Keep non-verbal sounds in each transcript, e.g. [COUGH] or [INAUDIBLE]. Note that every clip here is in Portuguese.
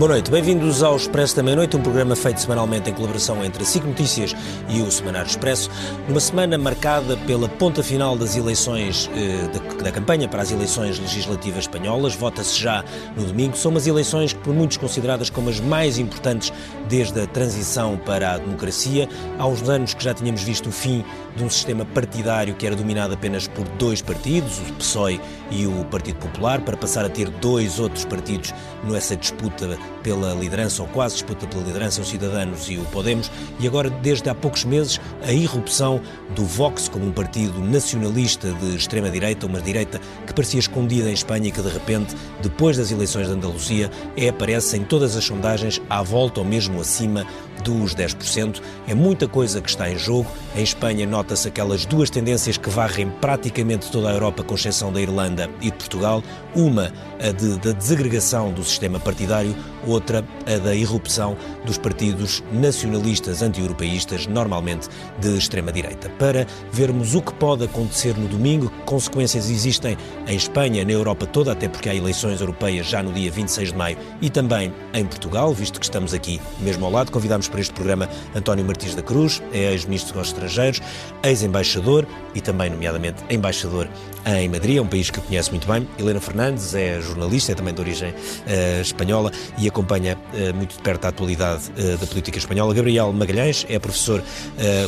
Boa noite, bem-vindos ao Expresso da Meia-Noite, um programa feito semanalmente em colaboração entre a SIC Notícias e o Semanário Expresso, numa semana marcada pela ponta final das eleições, eh, da, campanha para as eleições legislativas espanholas. Vota-se já no domingo. São umas eleições por muitos consideradas como as mais importantes desde a transição para a democracia. Há uns anos que já tínhamos visto o fim de um sistema partidário que era dominado apenas por dois partidos, o PSOE e o Partido Popular, para passar a ter dois outros partidos nessa disputa pela liderança, ou quase disputa pela liderança, os Cidadanos e o Podemos, e agora, desde há poucos meses, a irrupção do Vox como um partido nacionalista de extrema-direita, uma direita que parecia escondida em Espanha e que, de repente, depois das eleições de Andaluzia, é, aparece em todas as sondagens à volta ou mesmo acima dos 10%. É muita coisa que está em jogo. Em Espanha nota-se aquelas duas tendências que varrem praticamente toda a Europa, com exceção da Irlanda e de Portugal. Uma, a de, da desagregação do sistema partidário, outra, a da irrupção dos partidos nacionalistas anti-europeístas, normalmente de extrema-direita. Para vermos o que pode acontecer no domingo, que consequências existem em Espanha, na Europa toda, até porque há eleições europeias já no dia 26 de maio e também em Portugal, visto que estamos aqui mesmo ao lado, convidamos para este programa António Martins da Cruz, é ex-ministro dos Estrangeiros, ex-embaixador e também, nomeadamente, embaixador em Madrid, é um país que eu conheço muito bem. Helena Fernandes é jornalista, é também de origem uh, espanhola e acompanha uh, muito de perto a atualidade uh, da política espanhola. Gabriel Magalhães é professor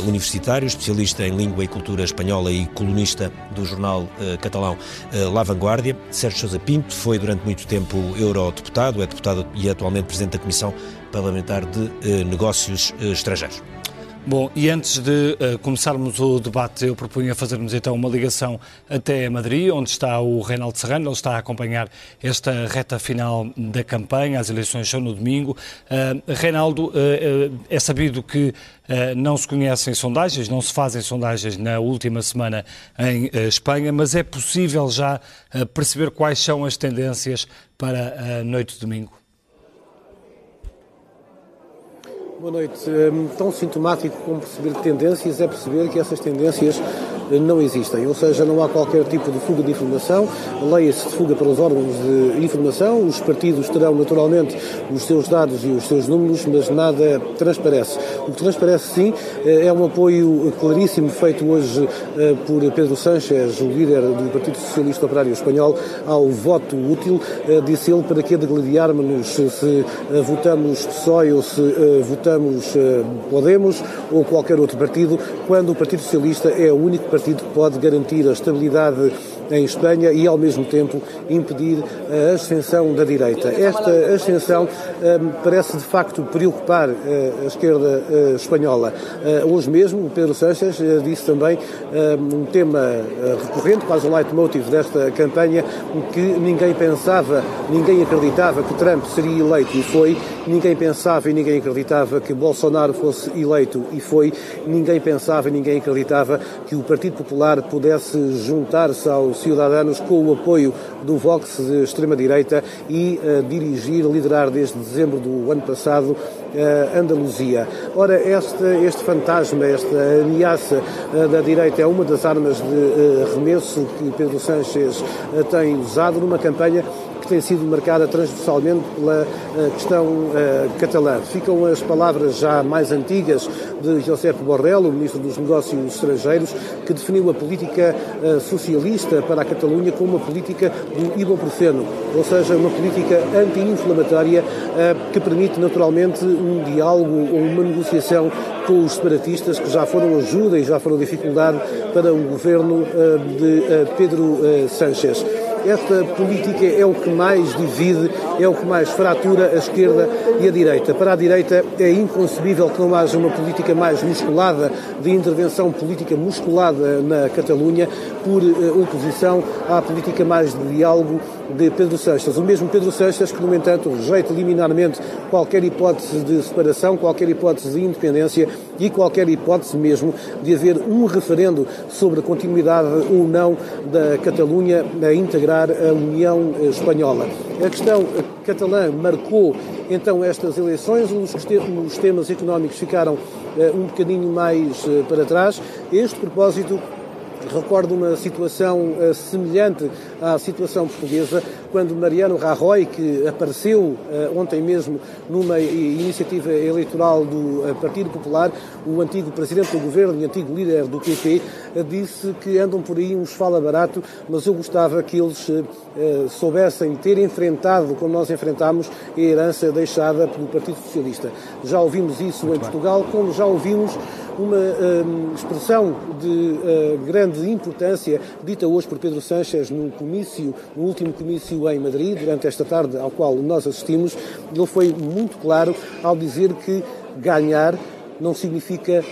universitário, especialista em língua e cultura espanhola e colunista do jornal catalão La Vanguardia. Sérgio Sousa Pinto foi durante muito tempo eurodeputado, é deputado e atualmente presidente da Comissão Parlamentar de Negócios Estrangeiros. Bom, e antes de uh, começarmos o debate, eu propunha fazermos então uma ligação até Madrid, onde está o Reinaldo Serrano, ele está a acompanhar esta reta final da campanha, as eleições são no domingo. Uh, Reinaldo, uh, é sabido que não se conhecem sondagens, não se fazem sondagens na última semana em Espanha, mas é possível já perceber quais são as tendências para a noite de domingo? Boa noite. Hum, tão sintomático como perceber tendências é perceber que essas tendências não existem, ou seja, não há qualquer tipo de fuga de informação, leia-se de fuga pelos órgãos de informação, os partidos terão naturalmente os seus dados e os seus números, mas nada transparece. O que transparece sim é um apoio claríssimo feito hoje eh, por Pedro Sánchez, o líder do Partido Socialista Operário Espanhol, ao voto útil, eh, disse ele, para que degladiarmos se eh, votamos PSOE ou se votamos Podemos ou qualquer outro partido, quando o Partido Socialista é o único partido que pode garantir a estabilidade em Espanha e, ao mesmo tempo, impedir a ascensão da direita. Esta ascensão um, parece, de facto, preocupar uh, a esquerda uh, espanhola. Uh, hoje mesmo, o Pedro Sánchez disse também um tema recorrente, quase um leitmotiv desta campanha, que ninguém pensava, ninguém acreditava que Trump seria eleito e foi, ninguém pensava e ninguém acreditava que Bolsonaro fosse eleito e foi, ninguém pensava e ninguém acreditava que o Partido Popular pudesse juntar-se aos Ciudadanos com o apoio do Vox de extrema-direita e uh, dirigir, liderar desde dezembro do ano passado uh, Andaluzia. Ora, este, este fantasma, esta ameaça uh, da direita é uma das armas de remesso que Pedro Sánchez tem usado numa campanha que tem sido marcada transversalmente pela eh, questão uh, catalã. Ficam as palavras já mais antigas de José Borrell, o Ministro dos Negócios Estrangeiros, que definiu a política uh, socialista para a Catalunha como uma política do ibuprofeno, ou seja, uma política anti-inflamatória que permite naturalmente um diálogo ou uma negociação com os separatistas que já foram ajuda e já foram dificuldade para o governo de Pedro Sánchez. Esta política é o que mais divide, é o que mais fratura a esquerda e a direita. Para a direita é inconcebível que não haja uma política mais musculada, de intervenção política musculada na Catalunha, por eh, oposição à política mais de diálogo de Pedro Seixas. O mesmo Pedro Seixas que, no entanto, rejeita liminarmente qualquer hipótese de separação, qualquer hipótese de independência e qualquer hipótese mesmo de haver um referendo sobre a continuidade ou não da Catalunha a integrar a União Espanhola. A questão catalã marcou então estas eleições, os temas económicos ficaram uh, um bocadinho mais uh, para trás. Este propósito, Recordo uma situação uh, semelhante à situação portuguesa, quando Mariano Rajoy, que apareceu uh, ontem mesmo numa iniciativa eleitoral do uh, Partido Popular, o antigo presidente do governo e antigo líder do PP, disse que andam por aí uns fala barato, mas eu gostava que eles soubessem ter enfrentado, como nós enfrentámos, a herança deixada pelo Partido Socialista. Já ouvimos isso em. Portugal, como já ouvimos uma um, expressão de uh, grande importância dita hoje por Pedro Sánchez no comício, no último comício em Madrid, durante esta tarde ao qual nós assistimos. Ele foi muito claro ao dizer que ganhar não significa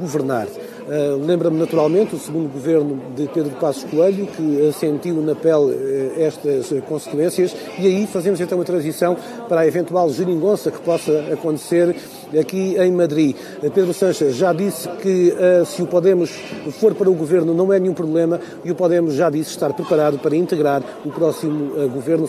governar. Uh, Lembra-me naturalmente o segundo governo de Pedro Passos Coelho, que sentiu na pele uh, estas consequências, e aí fazemos então a transição para a eventual geringonça que possa acontecer aqui em Madrid. Pedro Sanches já disse que se o Podemos for para o governo não é nenhum problema e o Podemos já disse estar preparado para integrar o próximo governo,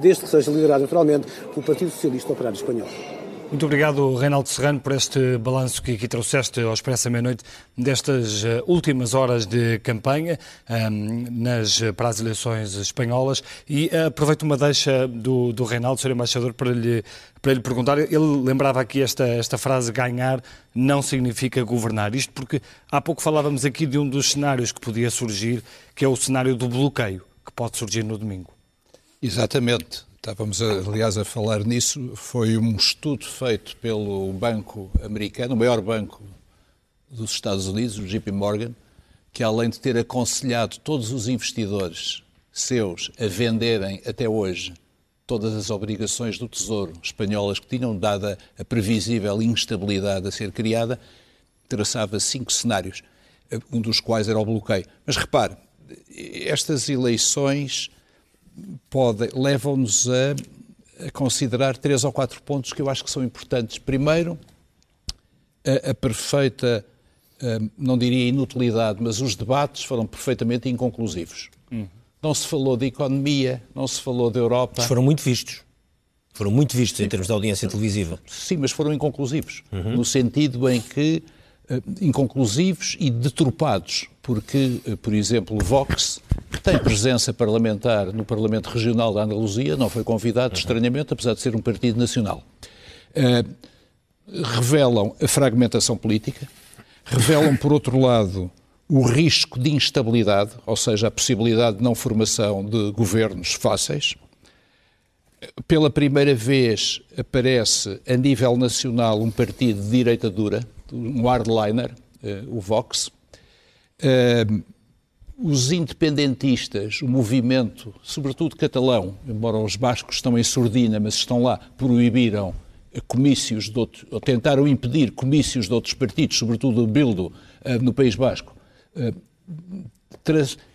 desde que seja liderado naturalmente pelo Partido Socialista Operário Espanhol. Muito obrigado, Reinaldo Serrano, por este balanço que aqui trouxeste ao Expresso à Meia-Noite destas eh, últimas horas de campanha um, ehm, nas, para as eleições espanholas. E uh, aproveito uma deixa do, do Reinaldo, Sr. Embaixador, para lhe, para lhe perguntar. Ele lembrava aqui esta, esta frase: ganhar não significa governar. Isto porque há pouco falávamos aqui de um dos cenários que podia surgir, que é o cenário do bloqueio, que pode surgir no domingo. Exatamente. Estávamos, aliás, a falar nisso. Foi um estudo feito pelo banco americano, o maior banco dos Estados Unidos, o JP Morgan, que além de ter aconselhado todos os investidores seus a venderem até hoje todas as obrigações do Tesouro espanholas que tinham dado a previsível instabilidade a ser criada, traçava cinco cenários, um dos quais era o bloqueio. Mas repare, estas eleições levam-nos a, a, considerar três ou quatro pontos que eu acho que são importantes. Primeiro, a, a perfeita, não diria inutilidade, mas os debates foram perfeitamente inconclusivos. Uhum. Não se falou de economia, não se falou da Europa. Mas foram muito vistos. Foram muito vistos Sim. em termos de audiência televisiva. Sim, mas foram inconclusivos. Uhum. No sentido em que inconclusivos e deturpados, porque, uh, por exemplo, o Vox tem presença parlamentar no Parlamento Regional da Andaluzia, não foi convidado, estranhamente, apesar de ser um partido nacional. Uh, revelam a fragmentação política, revelam, por outro lado, o risco de instabilidade, ou seja, a possibilidade de não formação de governos fáceis. Pela primeira vez aparece a nível nacional um partido de direita dura, um hardliner, uh, o Vox. Uh, os independentistas, o movimento, sobretudo catalão, embora os bascos estão em surdina, mas estão lá, proibiram comícios de outros, ou tentaram impedir comícios de outros partidos, sobretudo o Bildo, eh, no País Basco, eh,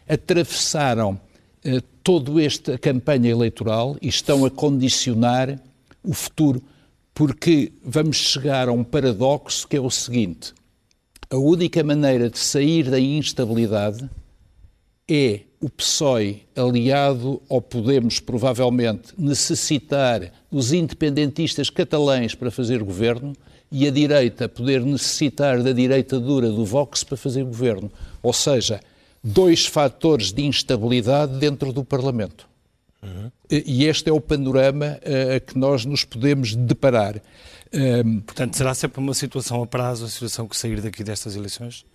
atravessaram eh, toda esta campanha eleitoral e estão a condicionar o futuro, porque vamos chegar a um paradoxo que é o seguinte: a única maneira de sair da instabilidade é o PSOE aliado ao Podemos, provavelmente, necessitar dos independentistas catalães para fazer governo e a direita poder necessitar da direita dura do Vox para fazer governo. Ou seja, dois fatores de instabilidade dentro do Parlamento. Uhum. E este é o panorama a que nós nos podemos deparar. Um, Portanto, será sempre uma situação a prazo, a situação que sair daqui destas eleições?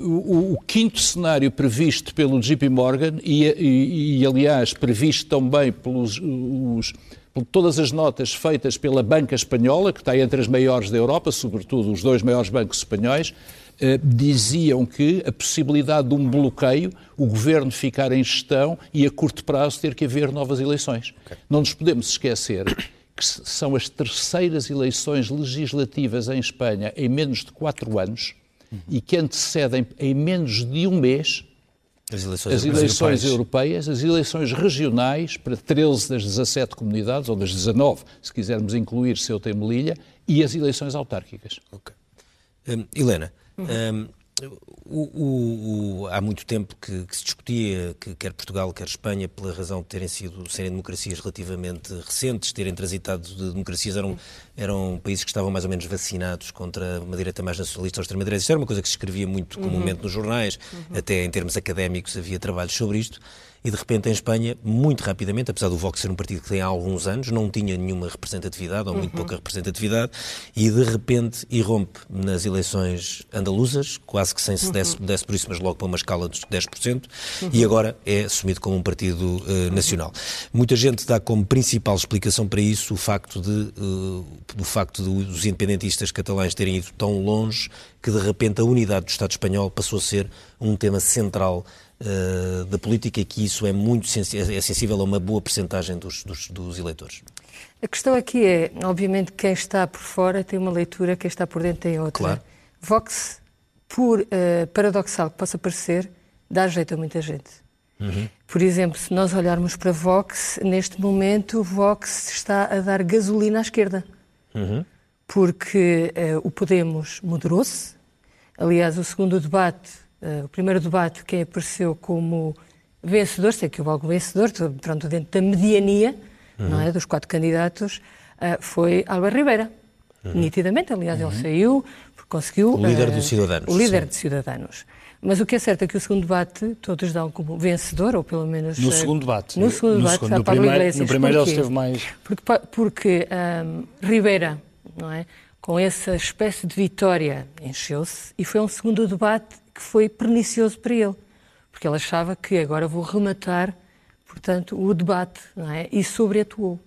O, o quinto cenário previsto pelo JP Morgan e, e, e aliás, previsto também pelos os, por todas as notas feitas pela banca espanhola, que está entre as maiores da Europa, sobretudo os dois maiores bancos espanhóis, eh, diziam que a possibilidade de um bloqueio, o governo ficar em gestão e a curto prazo ter que haver novas eleições. Okay. Não nos podemos esquecer que são as terceiras eleições legislativas em Espanha em menos de quatro anos uhum. e que antecedem em menos de um mês as eleições, as eleições europeias. as eleições regionais para 13 das 17 comunidades, ou das 19, se quisermos incluir Ceuta e Melilla, e as eleições autárquicas. Ok. Um, Helena, uhum. um, o, o, o, há muito tempo que, que se discutia que quer Portugal, quer Espanha, pela razão de terem sido serem democracias relativamente recentes, terem transitado de democracias, eram, eram países que estavam mais ou menos vacinados contra uma direita mais nacionalista ou extrema-direita. Isto era uma coisa que se escrevia muito comumente uhum. nos jornais, uhum. até em termos académicos havia trabalhos sobre isto e de repente em Espanha, muito rapidamente, apesar do Vox ser um partido que tem há alguns anos, não tinha nenhuma representatividade ou muito uhum. pouca representatividade e de repente irrompe nas eleições andaluzas, quase que sem se desse, uhum. desse por isso, mas logo para uma escala dos 10%, uhum. e agora é assumido como um partido uh, nacional. Muita gente dá como principal explicação para isso o facto de, uh, do facto de os independentistas catalães terem ido tão longe que de repente a unidade do Estado espanhol passou a ser um tema central uh, da política e que isso é muito é sensível a uma boa percentagem dos, dos, dos, eleitores. A questão aqui é, obviamente, quem está por fora tem uma leitura, quem está por dentro tem outra. Claro. Vox, por uh, paradoxal que possa parecer, dá jeito a muita gente. Uhum. Por exemplo, se nós olharmos para Vox, neste momento, Vox está a dar gasolina à esquerda. Uhum. Porque uh, o Podemos moderou-se. Aliás, o segundo debate Uh, o primeiro debate, quem apareceu como vencedor, sei que houve algum vencedor, pronto, dentro da mediania uhum. não é, dos quatro candidatos, uh, foi Álvaro Ribeira. Uhum. Nitidamente, aliás, uhum. ele saiu, conseguiu... O líder dos Cidadanos. O líder dos Cidadanos. Mas o que é certo é que o segundo debate todos dão como vencedor, ou pelo menos... No segundo debate. No segundo no debate, segundo, no primeiro, Iglesias. No primeiro ele esteve mais... Porque, porque um, Ribeira, não é, com essa espécie de vitória, encheu-se, e foi um segundo debate que foi pernicioso para ele, porque ele achava que agora vou rematar, portanto, o debate, não é? E sobreatuou.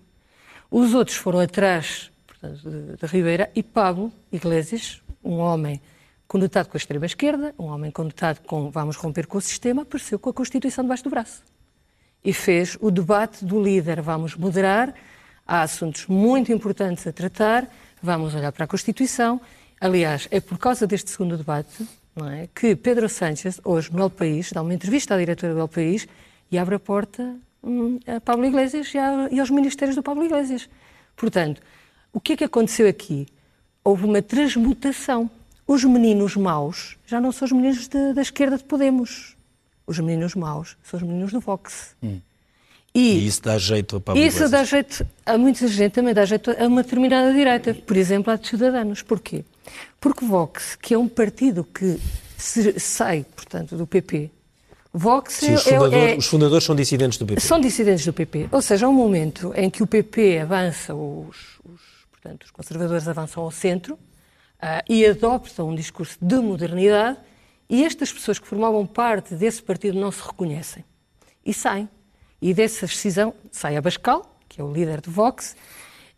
Os outros foram atrás, portanto, de, de Ribeira e Pablo Iglesias, um homem conotado com a extrema-esquerda, um homem conotado com vamos romper com o sistema, apareceu com a Constituição debaixo do braço. E fez o debate do líder, vamos moderar, há assuntos muito importantes a tratar, vamos olhar para a Constituição. Aliás, é por causa deste segundo debate é? que Pedro Sánchez, hoje no El País, dá uma entrevista à diretora do El País e abre a porta hum, a Pablo Iglesias e, a, e aos ministérios do Pablo Iglesias. Portanto, o que é que aconteceu aqui? Houve uma transmutação. Os meninos maus já não são os meninos de, da esquerda de Podemos. Os meninos maus são os meninos do Vox. Hum. E, e, isso dá jeito a Pablo Isso dá jeito a muita gente, também dá jeito a uma determinada direita, por exemplo, a de Cidadanos. Porquê? Porque Vox, que é um partido que se, sai, portanto, do PP, Vox Sim, é, os, fundador, é, os, fundadores são dissidentes do PP. São dissidentes do PP. Ou seja, há um momento em que o PP avança, os, os portanto, os conservadores avançam ao centro e adoptam um discurso de modernidade e estas pessoas que formavam parte desse partido não se reconhecem e saem. E dessa decisão sai Abascal, que é o líder do Vox,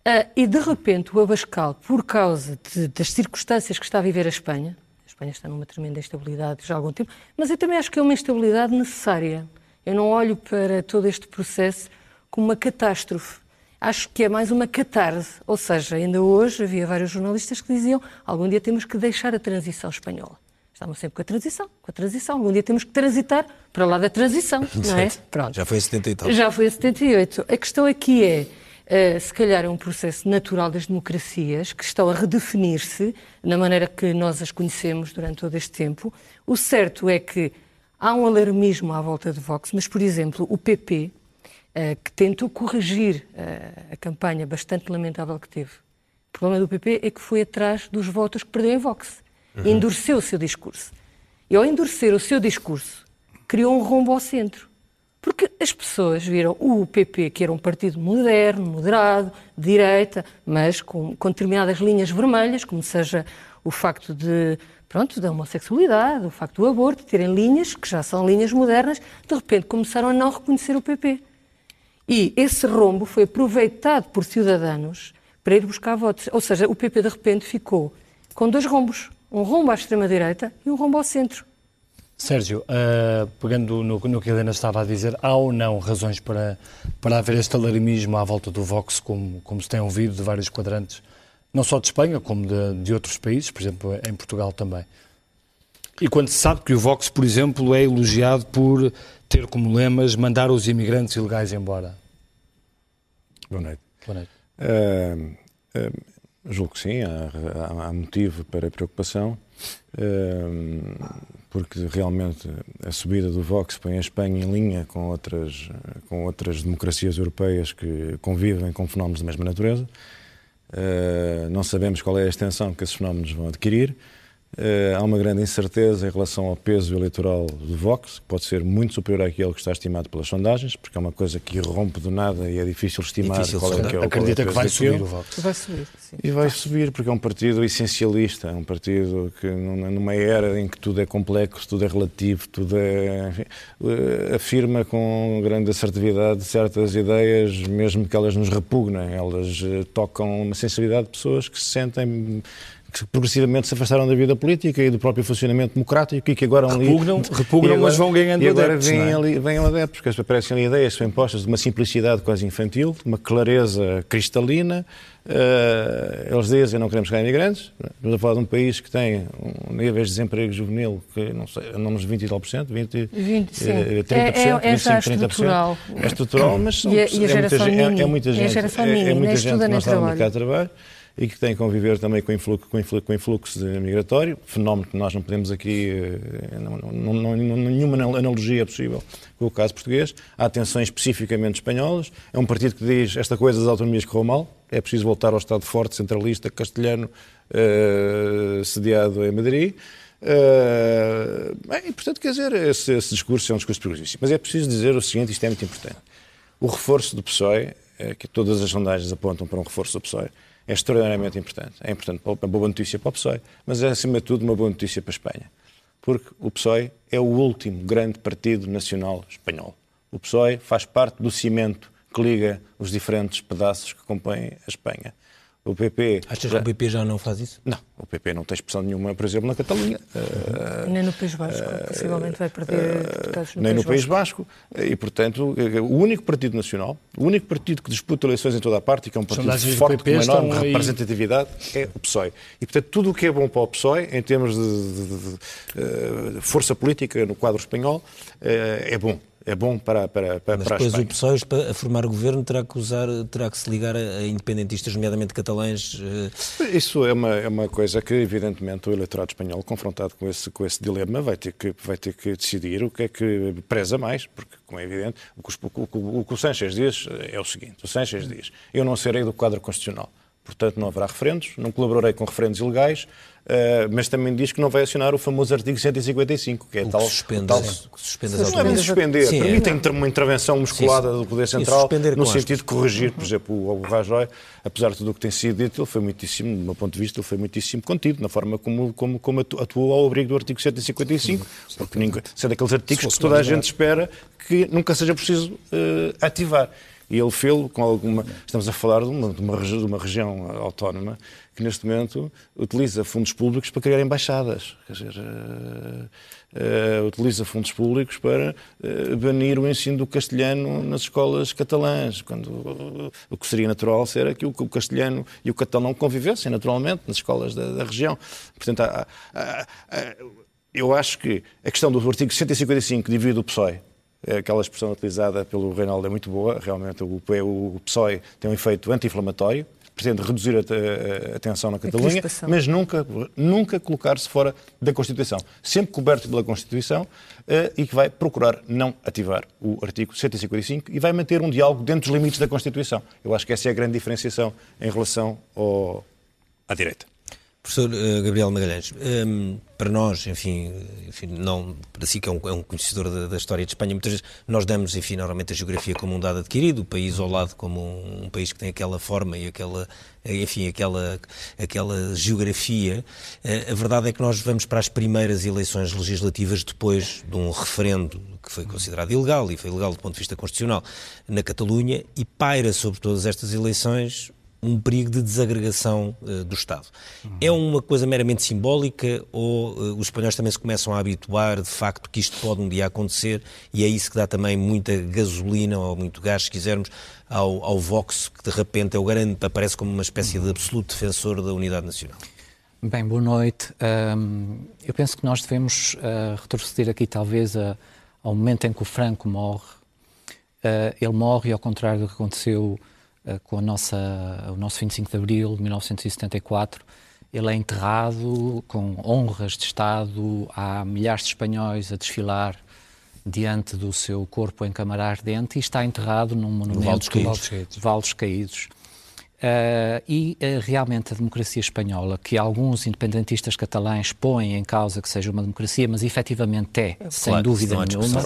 uh, e de repente o Abascal, por causa de, das circunstâncias que está a viver a Espanha, a Espanha está numa tremenda instabilidade já há algum tempo, mas eu também acho que é uma instabilidade necessária. Eu não olho para todo este processo como uma catástrofe. Acho que é mais uma catarse. Ou seja, ainda hoje havia vários jornalistas que diziam algum dia temos que deixar a transição espanhola. Estamos sempre com a transição, com a transição. Um dia temos que transitar para lá da transição, [LAUGHS] não é? Pronto. Já foi em 78. Já foi em 78. A questão aqui é, uh, se calhar é um processo natural das democracias que estão a redefinir-se na maneira que nós as conhecemos durante todo este tempo. O certo é que há um alarmismo à volta de Vox, mas, por exemplo, o PP, que tentou corrigir uh, a campanha bastante lamentável que teve. O problema do PP é que foi atrás dos votos que perdeu em Vox uhum. endureceu o seu discurso. E ao endurecer o seu discurso, criou um rombo ao centro. Porque as pessoas viram o PP, que era um partido moderno, moderado, de direita, mas com, com determinadas linhas vermelhas, como seja o facto de, pronto, da homossexualidade, o facto do aborto, terem linhas que já são linhas modernas, de repente começaram a não reconhecer o PP. E esse rombo foi aproveitado por cidadãos para ir buscar votos. Ou seja, o PP de repente ficou com dois rombos um rombo à extrema-direita e um rombo ao centro. Sérgio, uh, pegando no, no, que a Helena estava a dizer, há ou não razões para, para haver este alarmismo à volta do Vox, como, como se tem ouvido de vários quadrantes, não só de Espanha, como de, de outros países, por exemplo, em Portugal também? E quando se sabe que o Vox, por exemplo, é elogiado por ter como lemas mandar os imigrantes ilegais embora. Boa noite. Boa noite. Uh, uh, Julgo que sim, há, há, motivo para preocupação, ehm, porque realmente a subida do Vox põe a Espanha em linha com outras, com outras democracias europeias que convivem com fenómenos da mesma natureza. Eh, não sabemos qual é a extensão que esses fenómenos vão adquirir. Uh, há uma grande incerteza em relação ao peso eleitoral do Vox, que pode ser muito superior àquele que está estimado pelas sondagens, porque é uma coisa que irrompe do nada e é difícil estimar difícil qual é, que é o Acredita é que vai subir o Vox. Vai subir, sim. E vai subir, porque é um partido essencialista, é um partido que numa era em que tudo é complexo, tudo é relativo, tudo é... Enfim, eh, afirma com grande assertividade certas ideias, mesmo que elas nos repugnem, elas eh, tocam uma sensibilidade de pessoas que se sentem que progressivamente se afastaram da vida política e do próprio funcionamento democrático e que agora repugnam, ali, repugnam agora, mas vão ganhando e agora adeptos. Vêm, é? ali, vêm adeptos, porque aparecem ali ideias que são impostas de uma simplicidade quase infantil, de uma clareza cristalina. Uh, eles dizem não queremos ganhar imigrantes. Estamos a falar de um país que tem um nível de desemprego juvenil que não sei, andamos 20 e tal por cento, 20, 20 sim. 30%, é, é, 25, é 30%. Estrutural. É estrutural, mas são, e a, e a é, muita, é, é, muita gente, e a geração é, é muita gente que não está no mercado de trabalho e que tem que conviver também com influxo, com influxo, com influxo migratório, fenómeno que nós não podemos aqui, não, não, não, nenhuma analogia é possível com o caso português. Há tensões especificamente espanholas. É um partido que diz esta coisa das autonomias correu mal, é preciso voltar ao Estado forte, centralista, castelhano, uh, sediado em Madrid. Uh, bem, portanto, quer dizer, esse, esse, discurso é um discurso perigosíssimo. Mas é preciso dizer o seguinte, isto é muito importante. O reforço do PSOE, que todas as sondagens apontam para um reforço do PSOE, é extraordinariamente importante. É importante, uma boa notícia para o PSOE, mas é, acima de tudo, uma boa notícia para a Espanha. Porque o PSOE é o último grande partido nacional espanhol. O PSOE faz parte do cimento que liga os diferentes pedaços que compõem a Espanha. O PP. Achas já... que o PP já não faz isso? Não, o PP não tem expressão nenhuma, por exemplo, na Catalunha. Uh, nem no País Basco, uh, possivelmente vai perder uh, deputados no Nem País no País Basco. E, portanto, o único partido nacional, o único partido que disputa eleições em toda a parte e que é um partido forte, com uma enorme representatividade, é o PSOE. E, portanto, tudo o que é bom para o PSOE, em termos de, de, de, de força política no quadro espanhol, é bom é bom para, para, para, Mas para depois o PSOE, para formar o governo, terá que, usar, terá que se ligar a independentistas, nomeadamente catalães. Isso é uma, é uma coisa que, evidentemente, o eleitorado espanhol, confrontado com esse, com esse dilema, vai ter, que, vai ter que decidir o que é que preza mais, porque, como é evidente, o que o, o, o, o Sanchez diz é o seguinte: o Sanchez diz, eu não serei do quadro constitucional. Portanto, não haverá referendos, não colaborarei com referendos ilegais, mas também diz que não vai acionar o famoso artigo 155, que é o tal. Que suspende, tal, suspende não é bem suspender, sim, permite é. uma intervenção musculada sim, do Poder Central no sentido de corrigir, por exemplo, o Rajoy, apesar de tudo o que tem sido dito, ele foi muitíssimo, do meu ponto de vista, ele foi muitíssimo contido na forma como, como, como atuou ao abrigo do artigo 155, porque ninguém, sendo aqueles artigos que toda a gente espera que nunca seja preciso uh, ativar. E ele fez com alguma. Estamos a falar de uma, de uma, de uma região autónoma que neste momento utiliza fundos públicos para criar embaixadas. Quer dizer, uh, uh, utiliza fundos públicos para uh, banir o ensino do castelhano nas escolas catalãs, quando o que seria natural seria que o, o, castelhano e o catalão convivessem naturalmente nas escolas da, da região. Portanto, há, há, há, eu acho que a questão do artigo 155 divide o PSOE aquela expressão utilizada pelo Reinaldo é muito boa, realmente o, o PSOE tem um efeito anti-inflamatório, pretende reduzir a, a, a tensão na Catalunha, mas nunca, nunca colocar-se fora da Constituição. Sempre coberto pela Constituição uh, e que vai procurar não ativar o artigo 155 e vai manter um diálogo dentro dos limites da Constituição. Eu acho que essa é a grande diferenciação em relação ao, à direita. Professor uh, Gabriel Magalhães, um, ehm, para nós, enfim, enfim, não para si que é um, é um conhecedor da, da, história de Espanha, muitas vezes nós damos, enfim, normalmente a geografia como um dado adquirido, o país ao lado como um, um país que tem aquela forma e aquela, enfim, aquela, aquela geografia. Uh, a verdade é que nós vamos para as primeiras eleições legislativas depois de um referendo que foi considerado ilegal e foi ilegal do ponto de vista constitucional na Catalunha e paira sobre todas estas eleições um perigo de desagregação uh, do Estado. Uhum. É uma coisa meramente simbólica ou uh, os espanhóis também se começam a habituar de facto que isto pode um dia acontecer e é isso que dá também muita gasolina ou muito gás, se quisermos, ao, ao Vox, que de repente é o grande, aparece como uma espécie de absoluto defensor da unidade nacional? Bem, boa noite. Um, eu penso que nós devemos uh, retroceder aqui talvez a, ao momento em que o Franco morre. ele morre, ao contrário do que aconteceu com a nossa, o nosso 25 de Abril de 1974, ele é enterrado com honras de Estado, há milhares de espanhóis a desfilar diante do seu corpo em câmara ardente e está enterrado num monumento Val dos Caídos. Val dos Caídos. Uh, e uh, realmente a democracia espanhola, que alguns independentistas catalães põem em causa que seja uma democracia, mas efetivamente é, claro, sem dúvida nenhuma,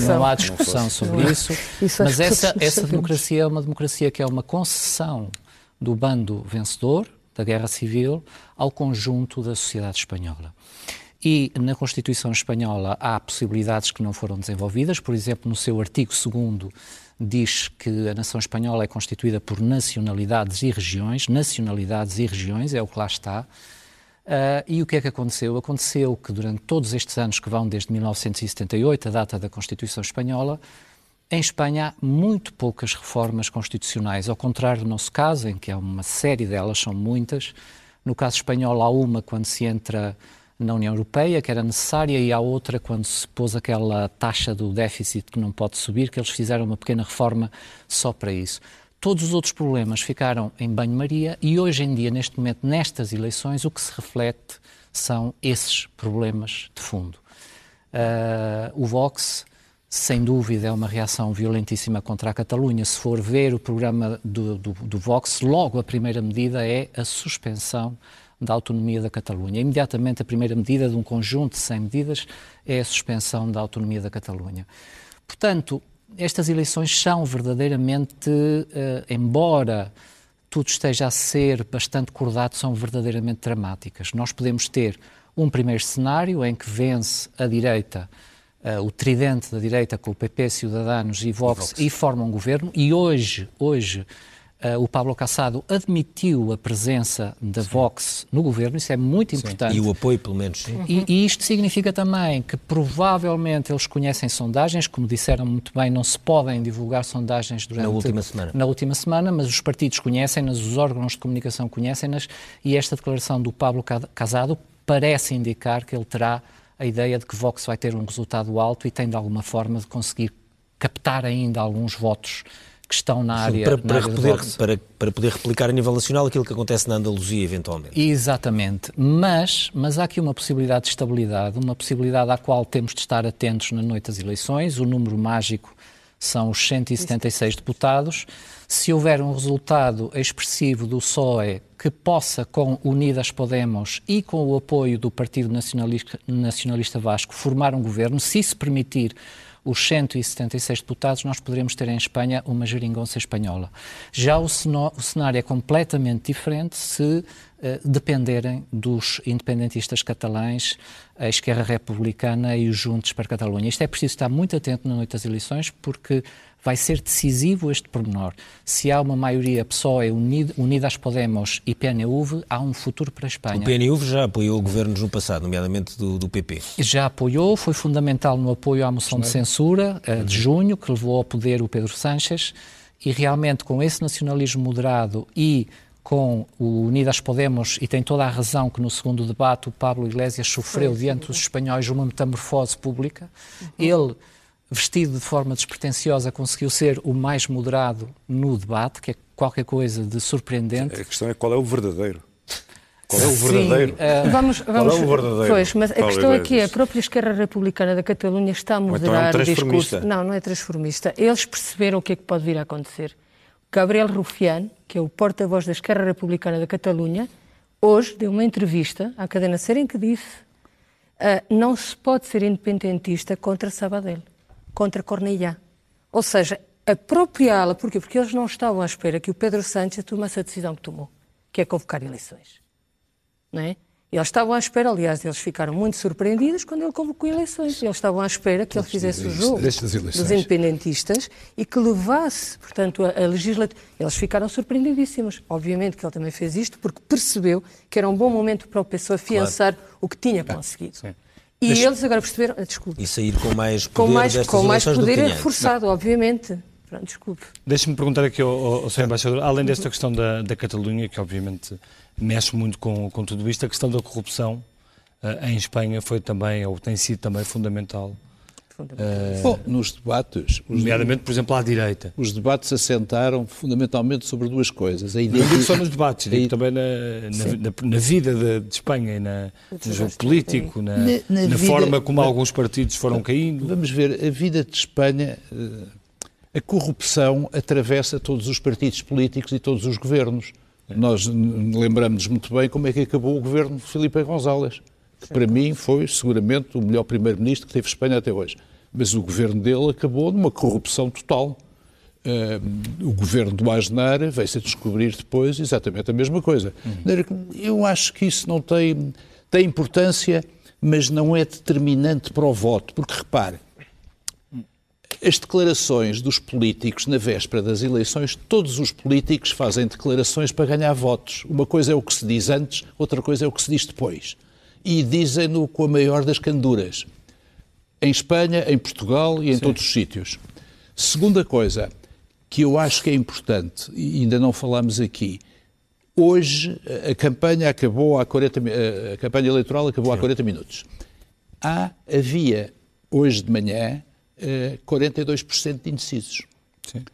não. Há discussão sobre isso, isso mas essa, essa democracia é uma democracia que é uma concessão do bando vencedor da guerra civil ao conjunto da sociedade espanhola. E na Constituição Espanhola há possibilidades que não foram desenvolvidas, por exemplo, no seu artigo 2 diz que a nação espanhola é constituída por nacionalidades e regiões, nacionalidades e regiões, é o que lá está. Uh, e o que é que aconteceu? Aconteceu que durante todos estes anos que vão desde 1978, a data da Constituição Espanhola, em Espanha há muito poucas reformas constitucionais, ao contrário do nosso caso, em que há uma série delas, são muitas. No caso espanhol há uma quando se entra na União Europeia, que era necessária, e há outra quando se pôs aquela taxa do déficit que não pode subir, que eles fizeram uma pequena reforma só para isso. Todos os outros problemas ficaram em banho-maria e hoje em dia, neste momento, nestas eleições, o que se reflete são esses problemas de fundo. Uh, o Vox, sem dúvida, é uma reação violentíssima contra a Catalunha. Se for ver o programa do, do, do Vox, logo a primeira medida é a suspensão da autonomia da Catalunha. Imediatamente a primeira medida de um conjunto de 100 medidas é a suspensão da autonomia da Catalunha. Portanto, estas eleições são verdadeiramente, uh, embora tudo esteja a ser bastante cordado, são verdadeiramente dramáticas. Nós podemos ter um primeiro cenário em que vence a direita, uh, o tridente da direita com o PP, Ciudadanos e Vox, e, Vox. e forma um governo, e hoje, hoje Uh, o Pablo Casado admitiu a presença da sim. Vox no governo, isso é muito importante. Sim. E o apoio, pelo menos. E, e, isto significa também que provavelmente eles conhecem sondagens, como disseram muito bem, não se podem divulgar sondagens durante na última semana, na última semana mas os partidos conhecem-nas, os órgãos de comunicação conhecem-nas, e esta declaração do Pablo Casado parece indicar que ele terá a ideia de que Vox vai ter um resultado alto e tem de alguma forma de conseguir captar ainda alguns votos que estão na área, para, para, na área poder, para, para, poder replicar a nível nacional aquilo que acontece na Andaluzia, eventualmente. Exatamente. Mas, mas há aqui uma possibilidade de estabilidade, uma possibilidade à qual temos de estar atentos na noite das eleições. O número mágico são os 176 deputados. Se houver um resultado expressivo do PSOE que possa, com Unidas Podemos e com o apoio do Partido Nacionalista, Nacionalista Vasco, formar um governo, se isso permitir os 176 deputados, nós poderemos ter em Espanha uma geringonça espanhola. Já o, o cenário é completamente diferente se dependerem dos independentistas catalães, a esquerda republicana e os Juntos para a Catalunha. Isto é preciso estar muito atento na noite das eleições, porque vai ser decisivo este pormenor. Se há uma maioria PSOE, Unidas Podemos e PNUV, há um futuro para a Espanha. O PNUV já apoiou governos no passado, nomeadamente do, do PP. Já apoiou, foi fundamental no apoio à moção de censura eh, de junho, que levou ao poder o Pedro Sánchez, e realmente com esse nacionalismo moderado e com o Unidas Podemos, e tem toda a razão que no segundo debate o Pablo Iglesias sofreu diante dos espanhóis uma metamorfose pública. Uhum. Ele vestido de forma despretensiosa, conseguiu ser o mais moderado no debate, que é qualquer coisa de surpreendente. A questão é qual é o verdadeiro. Qual é o verdadeiro? Sim, uh, vamos, vamos, Qual é o verdadeiro? Pois, mas a questão aqui é a própria esquerda republicana da Catalunha está a moderar então é um o discurso. Não, não é transformista. Eles perceberam o que é que pode vir a acontecer. Gabriel Rufián, que é o porta-voz da esquerda republicana da Catalunha, hoje deu uma entrevista à cadena Ser em que disse uh, não se pode ser independentista contra Sabadell contra Cornellá. Ou seja, a própria ala, porquê? Porque eles não estavam à espera que o Pedro Sánchez tomasse a decisão que tomou, que é convocar eleições. Não é? Eles estavam à espera, aliás, eles ficaram muito surpreendidos quando ele convocou eleições. Eles estavam à espera que ele fizesse o jogo dos independentistas e que levasse, portanto, a, a legislatura. Eles ficaram surpreendidíssimos. Obviamente que ele também fez isto porque percebeu que era um bom momento para o PSOE afiançar claro. o que tinha conseguido. Sim. E Deixa... eles agora perceberam. Ah, desculpe. E sair com mais poder. Com mais, com mais poder é reforçado, obviamente. Pronto, desculpe. Deixe-me perguntar aqui ao, ao Sr. Embaixador, além desta questão da, da Catalunha, que obviamente mexe muito com, com tudo isto, a questão da corrupção uh, em Espanha foi também, ou tem sido também fundamental. Uh, bom, nos debates... Nomeadamente, por exemplo, à direita. Os debates assentaram fundamentalmente sobre duas coisas. A Não digo só nos debates, digo também na, na, na, na vida de, de, Espanha, na, no jogo político, na, na vida, forma como alguns partidos foram caindo. Vamos ver, a vida de Espanha... Uh, a corrupção atravessa todos os partidos políticos e todos os governos. Nós lembramos muito bem como é que acabou o governo de Filipe González, que para mim foi seguramente o melhor primeiro-ministro que teve Espanha até hoje. Mas o governo dele acabou numa corrupção total. Uh, o governo do Aznar veio-se a descobrir depois exatamente a mesma coisa. Uhum. Eu acho que isso não tem, tem importância, mas não é determinante para o voto, porque repare, as declarações dos políticos na véspera das eleições, todos os políticos fazem declarações para ganhar votos. Uma coisa é o que se diz antes, outra coisa é o que se diz depois. E dizem-no com a maior das canduras. Em Espanha, em Portugal e em Sim. todos os sítios. Segunda coisa, que eu acho que é importante, e ainda não falamos aqui, hoje a campanha acabou há 40 a campanha eleitoral acabou Sim. há 40 minutos. Há, havia hoje de manhã 42% eh, de indecisos. Sim.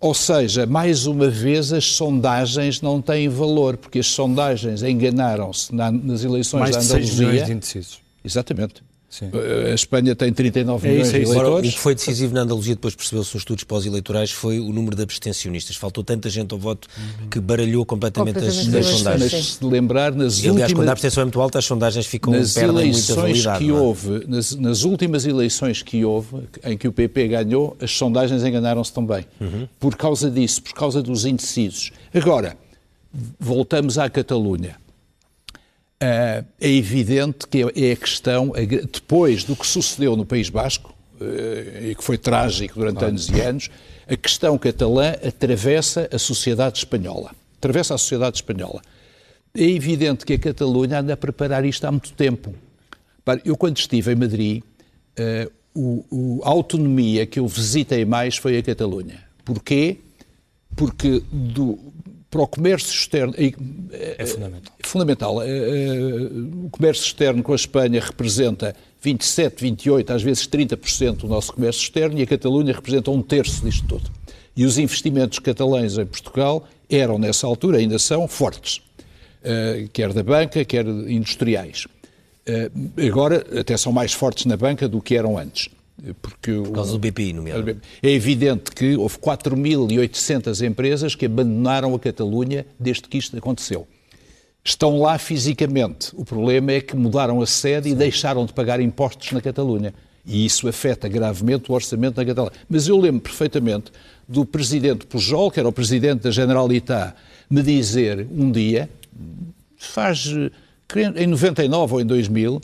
Ou seja, mais uma vez as sondagens não têm valor, porque as sondagens enganaram-se nas eleições mais da Andaluzia. Mais de 6 milhões de indecisos. Exatamente. Sim. A Espanha tem 39 é milhões isso, é isso. de eleitores. Agora, o que foi decisivo na Andaluzia, depois percebeu-se nos estudos pós-eleitorais, foi o número de abstencionistas. Faltou tanta gente ao voto que baralhou completamente, completamente as, as sondagens. Mas se lembrar, nas e, aliás, últimas... quando a abstenção é muito alta, as sondagens ficam nas eleições que é? houve, nas, nas, últimas eleições que houve, em que o PP ganhou, as sondagens enganaram-se também. Uhum. Por causa disso, por causa dos indecisos. Agora, voltamos à Catalunha. Uh, é evidente que é a questão, depois do que sucedeu no País Basco, uh, e que foi trágico durante claro. anos e anos, a questão catalã atravessa a sociedade espanhola. Atravessa a sociedade espanhola. É evidente que a Catalunha anda a preparar isto há muito tempo. Eu, quando estive em Madrid, o, a autonomia que eu visitei mais foi a Catalunha. Porquê? Porque do, para o comércio externo. É fundamental. É fundamental. É, é, o comércio externo com a Espanha representa 27, 28, às vezes 30% do nosso comércio externo e a Catalunha representa um terço disto tudo. E os investimentos catalães em Portugal eram, nessa altura, ainda são fortes, quer da banca, quer industriais. Agora, até são mais fortes na banca do que eram antes. Porque Por causa do BPI, nomeadamente. É evidente que houve 4.800 empresas que abandonaram a Catalunha desde que isto aconteceu. Estão lá fisicamente. O problema é que mudaram a sede Sim. e deixaram de pagar impostos na Catalunha. E isso afeta gravemente o orçamento da Catalunha. Mas eu lembro perfeitamente do presidente Pujol, que era o presidente da Generalitat, me dizer um dia, faz em 99 ou em 2000,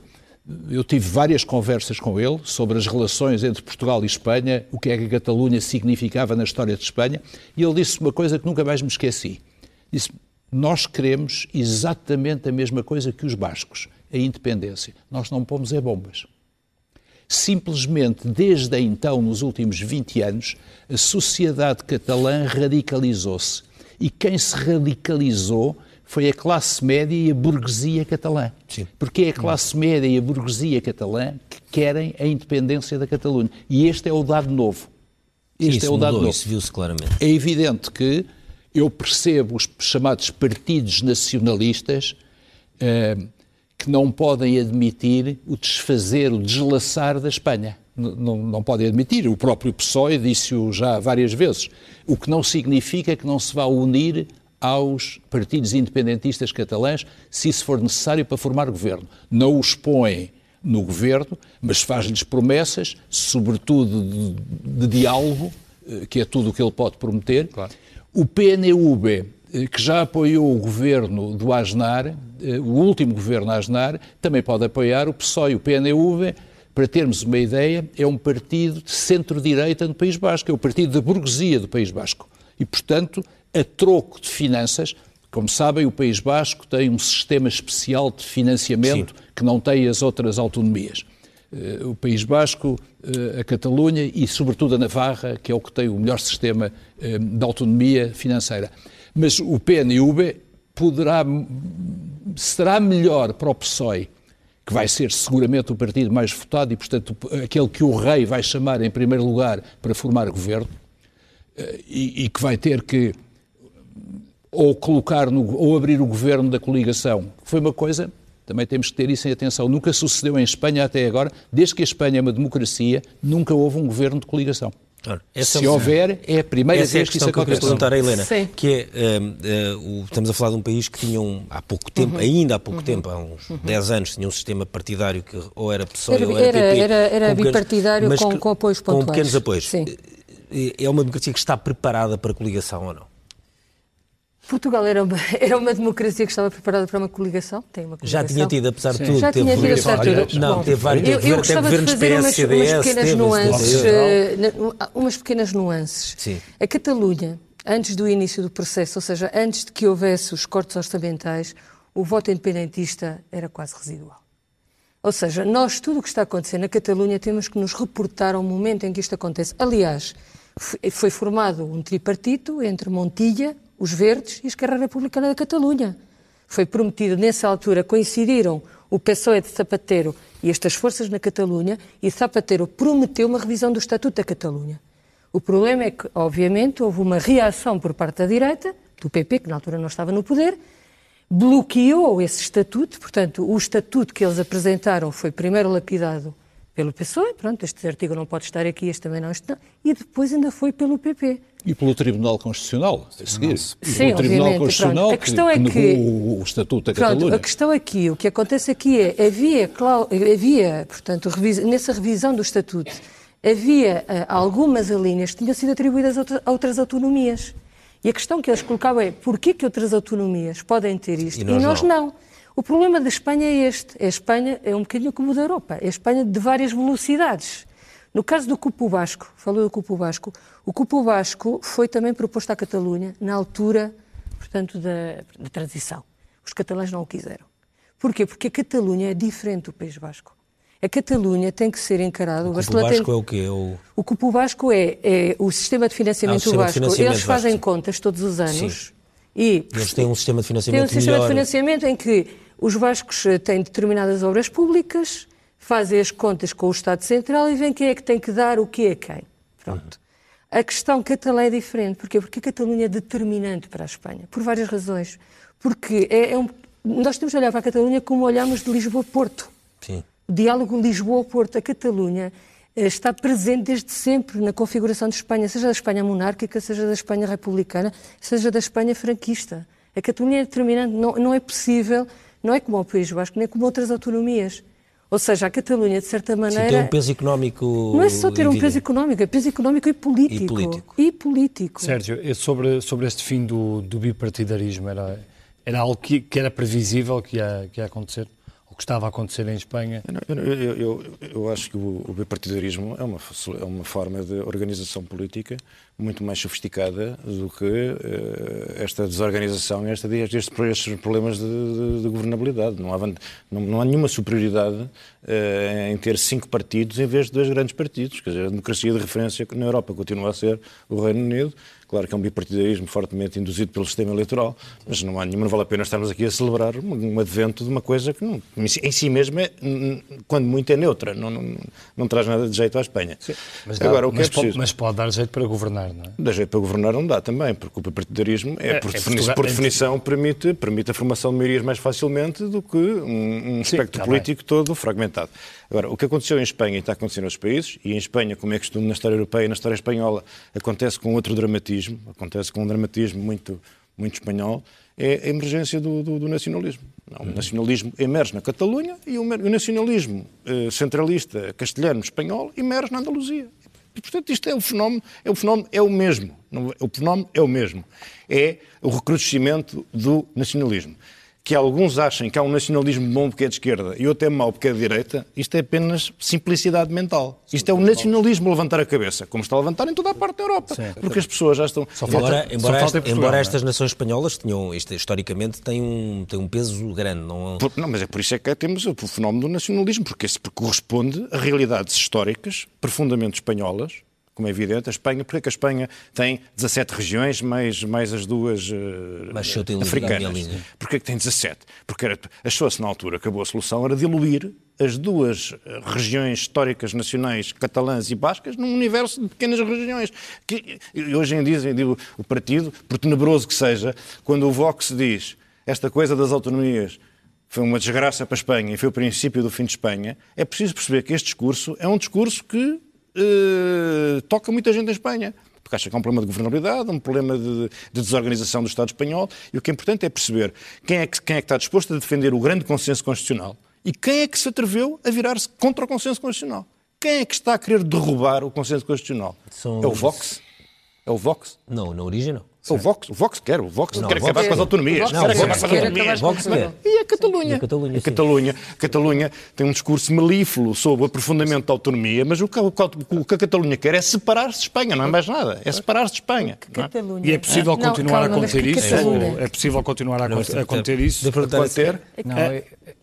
eu tive várias conversas com ele sobre as relações entre Portugal e Espanha, o que é que a Catalunha significava na história de Espanha, e ele disse uma coisa que nunca mais me esqueci. Disse: Nós queremos exatamente a mesma coisa que os bascos, a independência. Nós não pomos é bombas. Simplesmente, desde então, nos últimos 20 anos, a sociedade catalã radicalizou-se. E quem se radicalizou foi a classe média e a burguesia catalã. Sim. Porque é a classe média e a burguesia catalã que querem a independência da Catalunha. E este é o dado novo. Este Sim, é o dado mudou, novo. Isso viu-se claramente. É evidente que eu percebo os chamados partidos nacionalistas eh, que não podem admitir o desfazer, o deslaçar da Espanha. Não, não, podem admitir. O próprio PSOE disse-o já várias vezes. O que não significa que não se vá unir aos partidos independentistas catalães, se isso for necessário para formar governo. Não os põe no governo, mas faz-lhes promessas, sobretudo de, de, diálogo, eh, que é tudo o que ele pode prometer. Claro. O PNUB, eh, que já apoiou o governo do Asnar, eh, o último governo Asnar, também pode apoiar o PSOE. O PNUB, para termos uma ideia, é um partido de centro-direita no País Basco, é o partido da burguesia do País Basco. E, portanto, a troco de finanças. Como sabem, o País Basco tem um sistema especial de financiamento Sim. que não tem as outras autonomias. Eh, o País Basco, eh, a Catalunha e, sobretudo, a Navarra, que é o que tem o melhor sistema eh, de autonomia financeira. Mas o PNUB poderá, será melhor para o PSOE que vai ser seguramente o partido mais votado e, portanto, aquele que o rei vai chamar em primeiro lugar para formar governo, e, e que vai ter que ou colocar no, ou abrir o governo da coligação. Foi uma coisa, também temos que ter isso em atenção, nunca sucedeu em Espanha até agora, desde que a Espanha é uma democracia, nunca houve um governo de coligação. Claro. Se é houver, é a primeira Essa vez é que isso acontece. Que eu perguntar a Helena, Sim. que é, uh, uh, estamos a falar de um país que tinha um, há pouco tempo, uhum. ainda há pouco uhum. tempo, há uns uhum. 10 anos, tinha um sistema partidário que ou era PSOE era, ou era, PP. Era, era bipartidário com, com, com apoios pontuais. Com pequenos apoios. Sim. É uma democracia que está preparada para coligação ou não? Portugal era uma, [LAUGHS] era uma democracia que estava preparada para uma coligação? Tem uma coligação. Já tinha tido, apesar de tudo. Já tinha tido, apesar de tudo. Não, teve vários eu, eu gostava de fazer umas, umas pequenas nuances. Uh, umas pequenas nuances. Sim. A Catalunha, antes do início do processo, ou seja, antes de que houvesse os cortes orçamentais, o voto independentista era quase residual. Ou seja, nós, tudo o que está acontecendo na Catalunha, temos que nos reportar ao momento em que isto acontece. Aliás, foi formado um tripartito entre Montilla, os Verdes e a Esquerda Republicana da Catalunha. Foi prometido, nessa altura, coincidiram o PSOE de Zapatero e estas forças na Catalunha, e Zapatero prometeu uma revisão do Estatuto da Catalunha. O problema é que, obviamente, houve uma reação por parte da direita, do PP, que na altura não estava no poder, bloqueou esse estatuto, portanto, o estatuto que eles apresentaram foi primeiro lapidado pelo PSOE, pronto, este artigo não pode estar aqui, este também não está, e depois ainda foi pelo PP. E pelo Tribunal Constitucional, a seguir. Sim, pelo Tribunal Constitucional a questão que, é que, que negou o Estatuto da pronto, Catalunha. A questão aqui, o que acontece aqui é, havia, havia portanto, nessa revisão do Estatuto, havia uh, algumas alíneas que tinham sido atribuídas a outras autonomias. E a questão que eles colocavam é, porquê que outras autonomias podem ter isto e nós, e nós não? não? O problema da Espanha é este. A Espanha é um bocadinho como o da Europa. É a Espanha de várias velocidades. No caso do Cupo Basco, falou do Cupo Basco, o Cupo Basco foi também proposto à Catalunha na altura, portanto, da, da transição. Os catalães não o quiseram. Porquê? Porque a Catalunha é diferente do País Basco. A Catalunha tem que ser encarado... O Cupo Basco tem... é o quê? O... o Cupo Basco é, é, o sistema de financiamento ah, Basco. Financiamento Eles fazem Basco. contas todos os anos. Sim. E Eles têm um sistema de financiamento Tem um sistema de financiamento em que os vascos eh, têm determinadas obras públicas, fazem as contas com o Estado Central e veem quem é que tem que dar o que a quem. Pronto. Uhum. A questão catalã é diferente. Porquê? Porque a Catalunha é determinante para a Espanha, por várias razões. Porque é, é um, nós temos de olhar para a Catalunha como olhamos de Lisboa-Porto. Sim. O diálogo Lisboa-Porto. A Catalunha eh, está presente desde sempre na configuração de Espanha, seja da Espanha monárquica, seja da Espanha republicana, seja da Espanha franquista. A Catalunha é determinante. Não, não é possível, não é como o País Basco, nem como outras autonomias ou seja, a Catalunha, de certa maneira. Sim, tem um peso económico. Não é só ter um peso económico, é peso económico e político. E político. E político. Sérgio, sobre, sobre este fim do, do bipartidarismo, era, era algo que, que era previsível que ia, que ia acontecer? O que estava a acontecer em Espanha? Eu, eu, eu, eu acho que o, o bipartidarismo é uma, é uma forma de organização política muito mais sofisticada do que uh, esta desorganização e esta, estes, estes problemas de, de, de governabilidade. Não há, não, não há nenhuma superioridade uh, em ter cinco partidos em vez de dois grandes partidos. Quer dizer, a democracia de referência na Europa continua a ser o Reino Unido Claro que é um bipartidarismo fortemente induzido pelo sistema eleitoral, mas não há nenhuma, não vale a pena estarmos aqui a celebrar um, advento de uma coisa que não, em si mesma, é, quando muito, é neutra, não, não, não traz nada de jeito à Espanha. Sim, mas, dá, Agora, o que mas, é preciso, pode, mas pode dar jeito para governar, não é? Dá jeito para governar não dá também, porque o bipartidarismo é, é por, é definição, por definição permite, permite a formação de maiorias mais facilmente do que um, um Sim, espectro político bem. todo fragmentado. Agora, o que aconteceu em Espanha e está acontecendo nos países, e em Espanha, como é costume na história europeia e na história espanhola, acontece com outro dramatismo, acontece com um dramatismo muito, muito espanhol, é a emergência do, do, do nacionalismo. O nacionalismo emerge na Catalunha e o, nacionalismo eh, centralista castelhano-espanhol emerge na Andaluzia. E, portanto, isto é o fenómeno, é o fenómeno é o mesmo. O fenómeno é o mesmo. É o recrudescimento do nacionalismo que alguns achem que há um nacionalismo bom porque é de esquerda e outro é mau porque é de direita, isto é apenas simplicidade mental. Isto é o nacionalismo levantar a cabeça, como está a levantar em toda a parte da Europa. Sim. Porque as pessoas já estão... Só embora, embora, só Portugal, embora é? estas nações espanholas tinham, isto, historicamente, têm um, têm um peso grande. Não... Por, não, mas é por isso é que temos o fenómeno do nacionalismo, porque esse corresponde a realidades históricas profundamente espanholas, como é evidente, a Espanha, porque é que a Espanha tem 17 regiões, mais, mais as duas uh, africanas? Porque é que tem 17? Porque achou-se na altura que a boa solução era diluir as duas regiões históricas nacionais catalãs e bascas num universo de pequenas regiões. Que, hoje em dia, digo, o partido, por tenebroso que seja, quando o Vox diz esta coisa das autonomias foi uma desgraça para a Espanha e foi o princípio do fim de Espanha, é preciso perceber que este discurso é um discurso que eh, toca muita gente em Espanha porque acha que é um problema de governabilidade, um problema de, de, desorganização do Estado espanhol, e o que é importante é perceber quem é, que, quem é que está disposto a defender o grande consenso constitucional e quem é que se atreveu a virar-se contra o consenso constitucional. Quem é que está a querer derrubar o consenso constitucional? São... É o Vox? É o Vox? Não, na origem não. O Vox, o Vox quer, o Vox não, quer acabar quer. com as autonomias. Não, quer acabar com as autonomias. Vox quer. E a Catalunha. E a Catalunha, a Catalunha, Catalunha tem um discurso melífluo sobre o aprofundamento da autonomia, mas o que, o, o que a Catalunha quer é separar-se de Espanha, não é mais nada. É separar-se de Espanha. É? E é possível continuar não, a conter isso? É possível continuar a, a conter isso? De conter?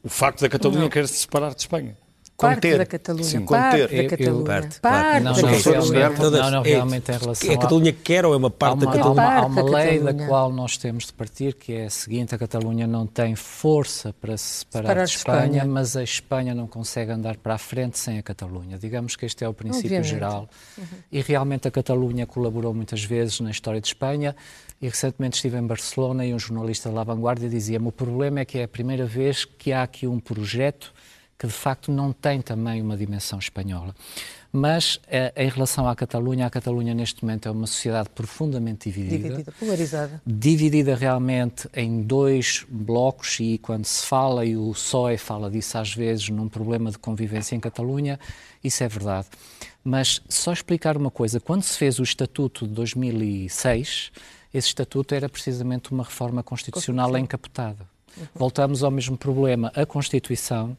O facto da Catalunha querer se separar de Espanha parte da Catalunha. Sim, parte conter. da Catalunha. Parte, parte. Não, não, realmente, não, não, realmente em relação A Catalunha quer ou é uma parte uma, da Catalunha? Há uma, há uma lei da qual nós temos de partir, que é a seguinte, a Catalunha não tem força para se separar de Espanha, Espanha, mas a Espanha não consegue andar para a frente sem a Catalunha. Digamos que este é o princípio Obviamente. geral. Uhum. E realmente a Catalunha colaborou muitas vezes na história de Espanha. E recentemente estive em Barcelona e um jornalista da La Vanguardia dizia-me o problema é que é a primeira vez que há aqui um projeto que de facto não tem também uma dimensão espanhola. Mas eh, em relação à Catalunha, a Catalunha neste momento é uma sociedade profundamente dividida. Dividida, polarizada. Dividida realmente em dois blocos e quando se fala, e o PSOE fala disso às vezes, num problema de convivência em Catalunha, isso é verdade. Mas só explicar uma coisa, quando se fez o Estatuto de 2006, esse Estatuto era precisamente uma reforma constitucional encapotada. Uhum. Voltamos ao mesmo problema. A Constituição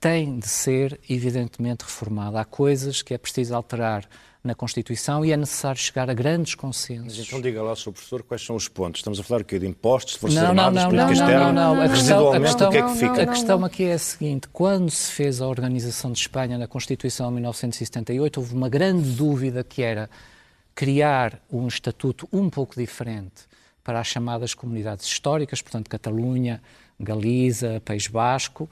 tem de ser, evidentemente, reformada. Há coisas que é preciso alterar na Constituição e é necessário chegar a grandes consensos. Mas então diga lá, Sr. Professor, quais são os pontos? Estamos a falar aqui de impostos, de forças não, armadas, não, política não, externa, não, não, A questão, a questão, o que é que fica? A questão aqui é a seguinte, quando se fez a organização de Espanha na Constituição de 1978, houve uma grande dúvida que era criar um estatuto um pouco diferente para as chamadas comunidades históricas, portanto, Catalunha, Galiza, País Basco,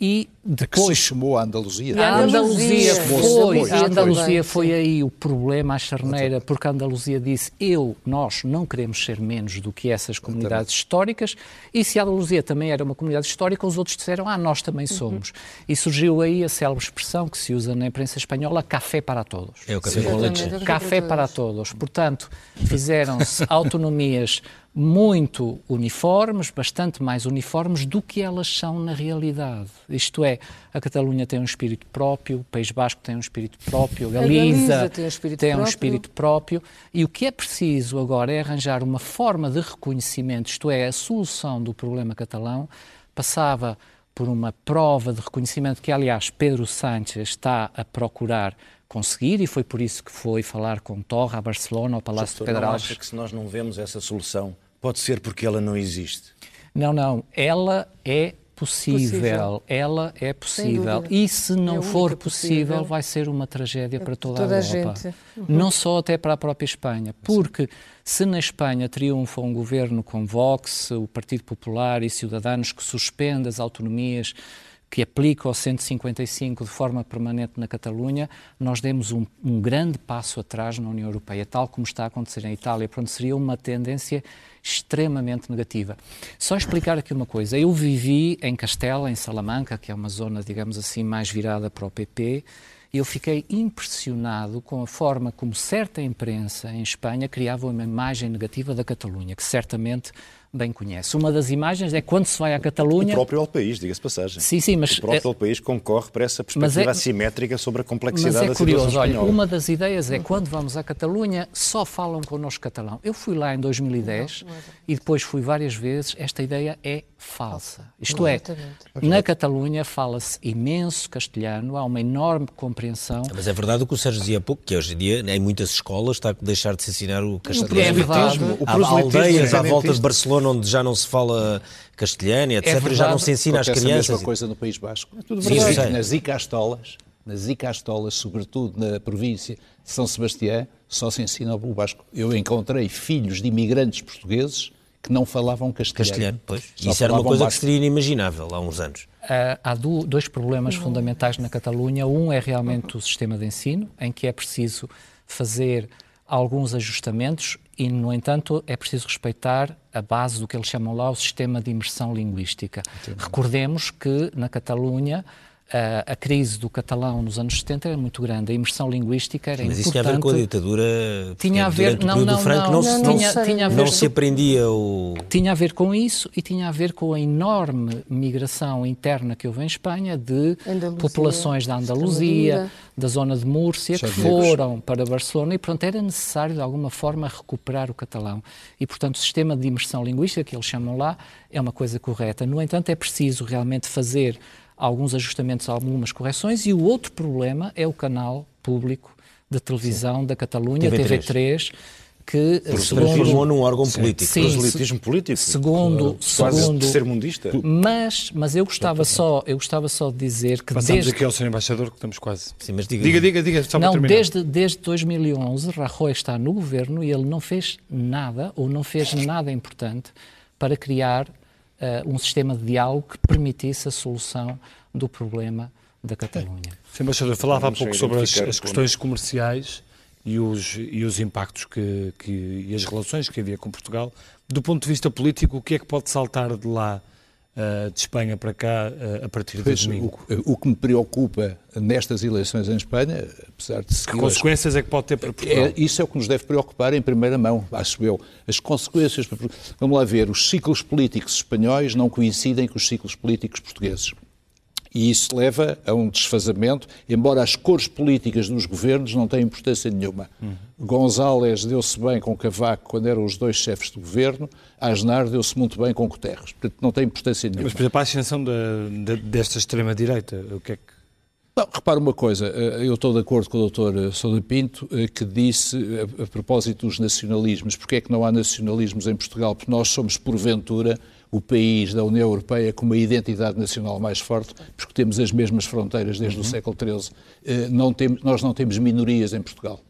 e depois que se chamou a Andaluzia. A Andaluzia foi, a Andaluzia foi aí o problema à charneira, porque a Andaluzia disse eu, nós não queremos ser menos do que essas comunidades históricas, e se a Andaluzia também era uma comunidade histórica, os outros disseram, ah, nós também uhum. somos. Uhum. E surgiu aí a célebre expressão que se usa na imprensa espanhola, café para todos. É o café com leite. Café para todos. Portanto, fizeram-se [LAUGHS] autonomias muito uniformes, bastante mais uniformes do que elas são na realidade. Isto é, a Catalunha tem um espírito próprio, o País Basco tem um espírito próprio, a Galiza, a Galiza tem, um espírito, tem um espírito próprio. E o que é preciso agora é arranjar uma forma de reconhecimento, isto é, a solução do problema catalão passava por uma prova de reconhecimento que, aliás, Pedro Sánchez está a procurar conseguir e foi por isso que foi falar com Torra a Barcelona, ao Palácio de Pedralbes. Não acha que se nós não vemos essa solução Pode ser porque ela não existe. Não, não. Ela é possível. possível. Ela é possível. E se não é for possível, possível, vai ser uma tragédia para toda, toda a Europa. A gente. Uhum. Não só até para a própria Espanha. Porque se na Espanha triunfa um governo com Vox, o Partido Popular e Ciudadanos que suspende as autonomias que aplica o 155 de forma permanente na Catalunha, nós demos um, um, grande passo atrás na União Europeia, tal como está a acontecer em Itália, pronto, seria uma tendência extremamente negativa. Só explicar aqui uma coisa. Eu vivi em Castela, em Salamanca, que é uma zona, digamos assim, mais virada para o PP, e eu fiquei impressionado com a forma como certa imprensa em Espanha criava uma imagem negativa da Catalunha, que certamente bem conhece. Uma das imagens é quando se vai à Catalunha... O próprio El País, diga-se passagem. Sim, sim, mas... O próprio El País concorre para essa perspectiva é... assimétrica sobre a complexidade mas é da curioso, olha, uma das ideias é quando vamos à Catalunha só falam connosco catalão. Eu fui lá em 2010 não, não é e depois fui várias vezes, esta ideia é falsa. Isto é, na Catalunha fala-se imenso castelhano, há uma enorme compreensão. Mas é verdade o que o Sérgio dizia há pouco, que hoje em dia, em muitas escolas, está a deixar de se ensinar o castelhano. É verdade. Há aldeias à volta de Barcelona onde já não se fala castelhano, etc. É verdade, já não se ensina às crianças. a mesma coisa no País Basco. É tudo verdade. Sim, nas icastolas, nas icastolas, sobretudo na província de São Sebastião, só se ensina o basco. Eu encontrei filhos de imigrantes portugueses que não falavam castelhano. Castelhano, pois. Só Isso era uma coisa que seria inimaginável há uns anos. Uh, há do, dois problemas fundamentais na Catalunha. Um é realmente o sistema de ensino, em que é preciso fazer alguns ajustamentos e, no entanto, é preciso respeitar a base do que eles chamam lá o sistema de imersão linguística. Entendi. Recordemos que na Catalunha a, a, crise do catalão nos anos 70 era muito grande, a imersão linguística era Mas importante. Mas isso tinha a ver com a ditadura? Tinha a ver, não, não, Franco, não, não, não, tinha, tinha a ver, não se aprendia o... Tinha a ver com isso e tinha a ver com a enorme migração interna que houve em Espanha de Andaluzia, populações da Andaluzia, da zona de Múrcia, que foram para Barcelona e, portanto, era necessário, de alguma forma, recuperar o catalão. E, portanto, o sistema de imersão linguística, que eles chamam lá, é uma coisa correta. No entanto, é preciso realmente fazer alguns ajustamentos, algumas correções, e o outro problema é o canal público de televisão Sim. da Catalunha, TV3, TV3 que segundo transformou num órgão político, Sim, proselitismo político, segundo, segundo ser mundista. Mas, mas eu gostava só, eu gostava só de dizer que Passamos desde aqui ao Sr. Embaixador que estamos quase. Sim, mas diga, diga, diga, diga só Não, desde desde 2011 Rajoy está no governo e ele não fez nada ou não fez nada importante para criar uh, um sistema de diálogo que permitisse a solução do problema da Catalunha. Sim, embaixador, falava há pouco sobre as, as questões comerciais e os, e os impactos que, que, e as relações que havia com Portugal. Do ponto de vista político, o que é que pode saltar de lá uh, de Espanha para cá uh, a partir de domingo? O, o, que me preocupa nestas eleições em Espanha, apesar de Que consequências é que pode ter para Portugal? É, isso é o que nos deve preocupar em primeira mão, acho eu. As consequências. Vamos lá ver, os ciclos políticos espanhóis não coincidem com os ciclos políticos portugueses. E isso leva a um desfazamento, embora as cores políticas dos governos não tenham importância nenhuma. Uhum. González deu-se bem com Cavaco quando eram os dois chefes do governo, Aznar deu-se muito bem com Guterres. Portanto, não tem importância nenhuma. Mas, por exemplo, a ascensão de, de, desta extrema-direita, o que é que não, repara uma coisa, eh, eu estou de acordo com o Dr. Sousa Pinto, eh, que disse, a propósito dos nacionalismos, porque é que não há nacionalismos em Portugal? Porque nós somos, porventura, o país da União Europeia com uma identidade nacional mais forte, porque temos as mesmas fronteiras desde uhum. o século XIII. Eh, não temos, nós não temos minorias em Portugal.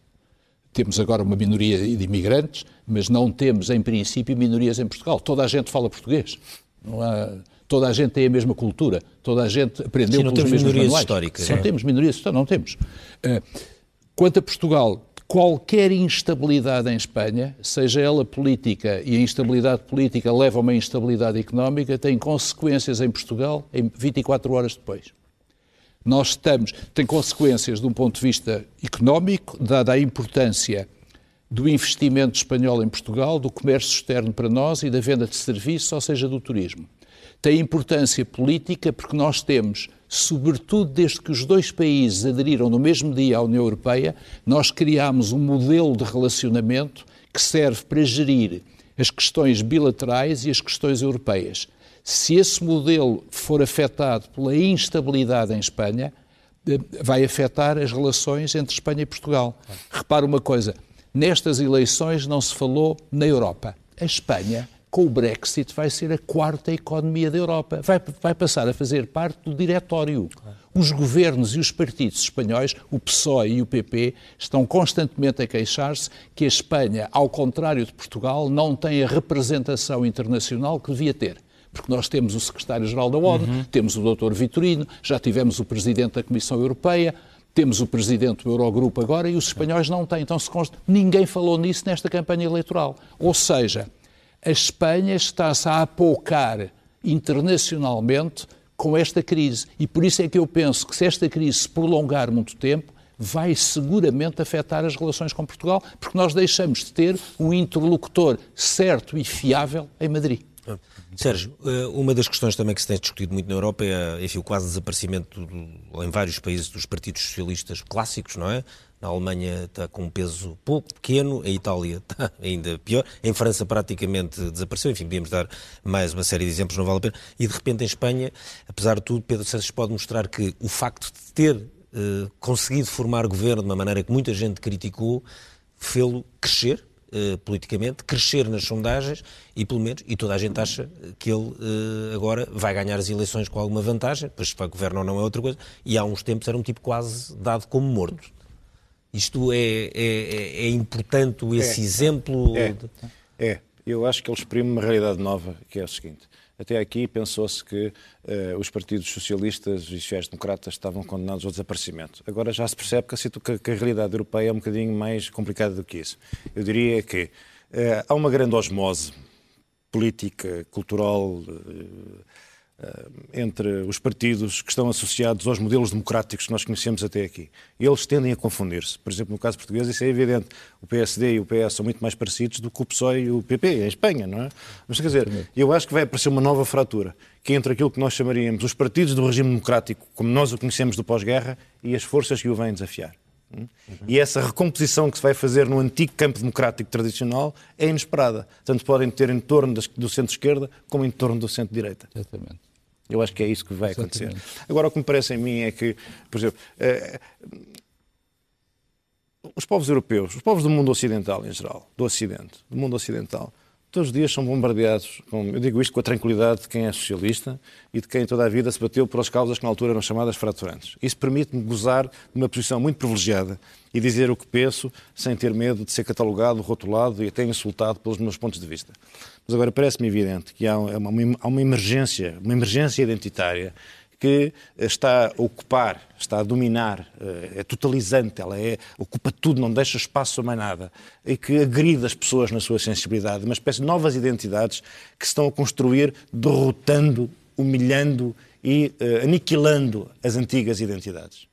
Temos agora uma minoria de imigrantes, mas não temos, em princípio, minorias em Portugal. Toda a gente fala português. Não há, toda a gente tem a mesma cultura. Toda a gente aprendeu Sim, não pelos temos minorias manuais. históricas. Não é. temos minorias históricas, não temos. Quanto a Portugal, qualquer instabilidade em Espanha, seja ela política, e a instabilidade política leva a uma instabilidade económica, tem consequências em Portugal em 24 horas depois. Nós estamos, tem consequências de um ponto de vista económico, dada a importância do investimento espanhol em Portugal, do comércio externo para nós e da venda de serviços, ou seja, do turismo. Tem importância política porque nós temos sobretudo desde que os dois países aderiram no mesmo dia à União Europeia, nós criámos um modelo de relacionamento que serve para gerir as questões bilaterais e as questões europeias. Se esse modelo for afetado pela instabilidade em Espanha, eh, vai afetar as relações entre Espanha e Portugal. Repara uma coisa: nestas eleições não se falou na Europa. A Espanha com o Brexit, vai ser a quarta economia da Europa. Vai, vai passar a fazer parte do diretório. Os governos e os partidos espanhóis, o PSOE e o PP, estão constantemente a queixar-se que a Espanha, ao contrário de Portugal, não tem a representação internacional que devia ter porque nós temos o secretário-geral da ONU, uhum. temos o Dr. Vitorino, já tivemos o presidente da Comissão Europeia, temos o presidente do Eurogrupo agora e os espanhóis não têm. Então, se consta, ninguém falou nisso nesta campanha eleitoral. Ou seja, a Espanha está-se a apocar internacionalmente com esta crise. E por isso é que eu penso que se esta crise se prolongar muito tempo, vai seguramente afetar as relações com Portugal, porque nós deixamos de ter um interlocutor certo e fiável em Madrid. Sérgio, eh, uma das questões também que se tem discutido muito na Europa é enfim, o quase desaparecimento do, em vários países dos partidos socialistas clássicos, não é? Na Alemanha está com um peso pouco, pequeno, a Itália [LAUGHS] está ainda pior, em França praticamente desapareceu, enfim, podíamos dar mais uma série de exemplos, não vale a pena. E de repente em Espanha, apesar de tudo, Pedro Sánchez pode mostrar que o facto de ter uh, conseguido formar governo de uma maneira que muita gente criticou, fê-lo crescer, Uh, politicamente, crescer nas sondagens e, pelo menos, e toda a gente acha que ele uh, agora vai ganhar as eleições com alguma vantagem, pois se vai governo ou não é outra coisa, e há uns tempos era um tipo quase dado como morto. Isto é, é, é, é importante, esse é, exemplo? É, é. Eu acho que ele exprime uma realidade nova, que é o seguinte. Até aqui pensou-se que uh, os partidos socialistas e sociais-democratas estavam condenados ao desaparecimento. Agora já se percebe que a, que a, realidade europeia é um bocadinho mais complicada do que isso. Eu diria que uh, há uma grande osmose política, cultural, uh, entre os partidos que estão associados aos modelos democráticos que nós conhecemos até aqui. Eles tendem a confundir-se. Por exemplo, no caso português, isso é evidente. O PSD e o PS são muito mais parecidos do que o PSOE e o PP em Espanha, não é? Mas quer dizer, eu acho que vai aparecer uma nova fratura, que é entre aquilo que nós chamaríamos os partidos do regime democrático, como nós o conhecemos do pós-guerra, e as forças que o vêm desafiar. Uhum. E essa recomposição que se vai fazer no antigo campo democrático tradicional é inesperada. Tanto podem ter em torno do centro-esquerda como em torno do centro-direita. Exatamente. Eu acho que é isso que vai acontecer. Exatamente. Agora, o que me parece a mim é que, por exemplo, eh, os povos europeus, os povos do mundo ocidental em geral, do Ocidente, do mundo ocidental, todos os dias são bombardeados, com, eu digo isto com a tranquilidade de quem é socialista e de quem toda a vida se bateu pelas causas que na altura eram chamadas fraturantes. Isso permite-me gozar de uma posição muito privilegiada e dizer o que penso sem ter medo de ser catalogado, rotulado e até insultado pelos meus pontos de vista. Mas agora parece-me evidente que há uma, há uma emergência, uma emergência identitária que está a ocupar, está a dominar, eh, é totalizante, ela é, ocupa tudo, não deixa espaço a mais nada, e que agride as pessoas na sua sensibilidade, uma espécie de novas identidades que se estão a construir derrotando, humilhando e uh, aniquilando as antigas identidades.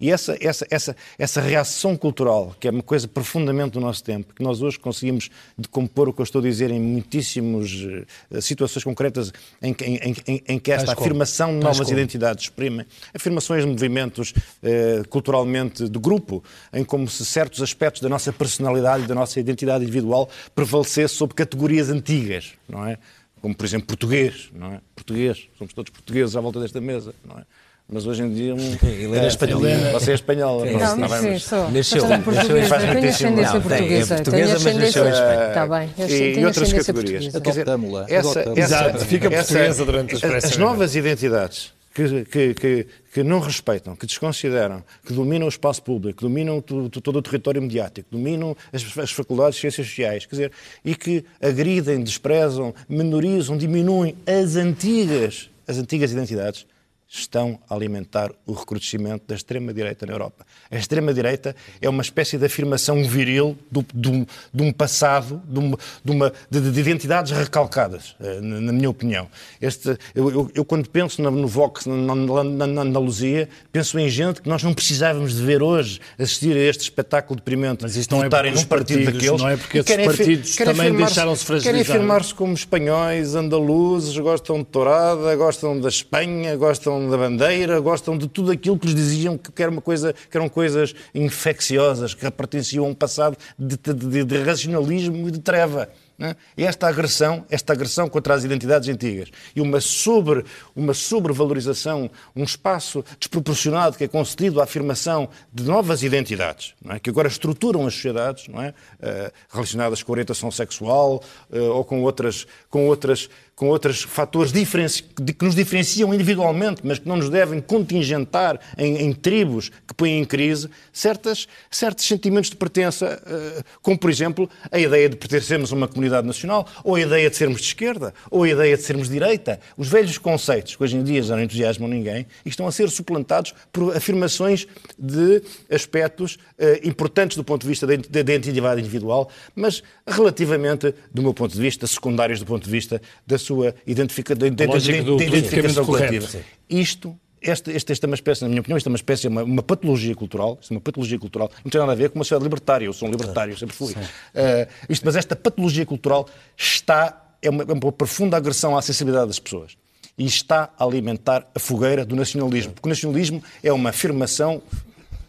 E essa, essa, essa, essa reação cultural, que é uma coisa profundamente do nosso tempo, que nós hoje conseguimos decompor o que eu estou a dizer em muitíssimas uh, situações concretas em, em, em, em que esta afirmação como? de novas identidades exprime afirmações de movimentos uh, culturalmente de grupo, em como se certos aspectos da nossa personalidade e da nossa identidade individual prevalecesse sobre categorias antigas, não é? Como, por exemplo, português, não é? Português, somos todos portugueses à volta desta mesa, não é? Mas hoje em dia. [LAUGHS] Helena é espanhola. Você é espanhola. Não, não, mas sim, sou. Nasceu. Portuguesa. Eu tenho ascendência portuguesa. É portuguesa, mas nasceu em Espanha. Está bem. E, outras categorias. Dizer, essa, Exato, fica portuguesa durante as As novas identidades que, que, que, que, não respeitam, que desconsideram, que dominam o espaço público, que dominam todo o território mediático, dominam as, as, faculdades de ciências sociais, quer dizer, e que agridem, desprezam, menorizam, diminuem as antigas, as antigas identidades, estão a alimentar o recrudescimento da extrema-direita na Europa. A extrema-direita é uma espécie de afirmação viril do, do, de um passado, de, uma, de, uma, de, de identidades recalcadas, eh, na, minha opinião. Este, eu, eu, eu, quando penso no, no Vox, na, na, na, Andaluzia, penso em gente que nós não precisávamos de ver hoje assistir a este espetáculo deprimente. Mas isso não é porque os partidos, daqueles, não é porque esses partidos também deixaram-se fragilizar. Querem afirmar-se como espanhóis, andaluzes, gostam de tourada, gostam da Espanha, gostam da bandeira, gostam de tudo aquilo que lhes diziam que, era uma coisa, que eram coisas infecciosas, que pertenciam a um passado de, de, de racionalismo e de treva. Né? Esta agressão, esta agressão contra as identidades antigas e uma, sobre, uma sobrevalorização, um espaço desproporcionado que é concedido à afirmação de novas identidades, é? que agora estruturam as sociedades, é? Uh, relacionadas com orientação sexual uh, ou com outras, com outras com outros fatores que nos diferenciam individualmente, mas que não nos devem contingentar em, em tribos que põem em crise certas, certos sentimentos de pertença, uh, como, por exemplo, a ideia de pertencermos a uma comunidade nacional, ou a ideia de sermos de esquerda, ou a ideia de sermos de direita. Os velhos conceitos, que hoje em dia já não entusiasmam ninguém, estão a ser suplantados por afirmações de aspectos uh, importantes do ponto de vista da identidade individual, mas relativamente, do meu ponto de vista, secundários do ponto de vista da sua sua identifica, de, de, de, de identificação coletiva. Isto esta, esta, esta é uma espécie, na minha opinião, esta é uma espécie, uma, uma patologia cultural, isto é uma patologia cultural, não tem nada a ver com uma sociedade libertária, eu sou um libertário, sempre fui. Uh, isto, mas esta patologia cultural está, é uma, é uma profunda agressão à sensibilidade das pessoas e está a alimentar a fogueira do nacionalismo, porque o nacionalismo é uma afirmação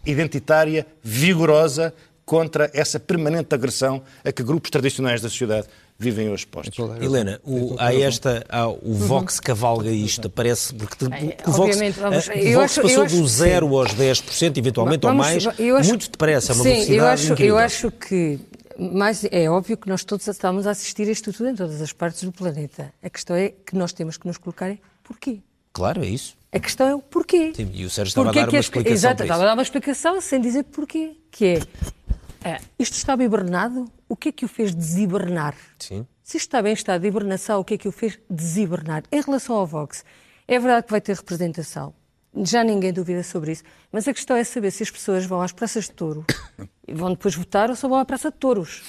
identitária vigorosa contra essa permanente agressão a que grupos tradicionais da sociedade vivem hoje postos. Helena, o, há esta, há, o Vox cavalga isto, parece, porque, o Vox, vamos, a, o Vox acho, passou do 0 aos 10%, eventualmente, vamos, ou mais, acho, muito depressa, é uma sim, eu acho, incrível. eu acho que mas é óbvio que nós todos estamos a assistir a isto tudo em todas as partes do planeta. A questão é que nós temos que nos colocar é porquê. Claro, é isso. A questão é o porquê. Sim, e o Sérgio estava porquê a dar uma explicação Exato, estava a dar uma explicação sem dizer porquê. Que é, é, isto estava hibernado, o que é que o fez desibernar? Sim. Se está bem em estado de hibernação, o que é que o fez deshibernar? Em relação ao Vox, é verdade que vai ter representação. Já ninguém duvida sobre isso. Mas a questão é saber se as pessoas vão às praças de touro [COUGHS] e vão depois votar ou só vão à praça de touros.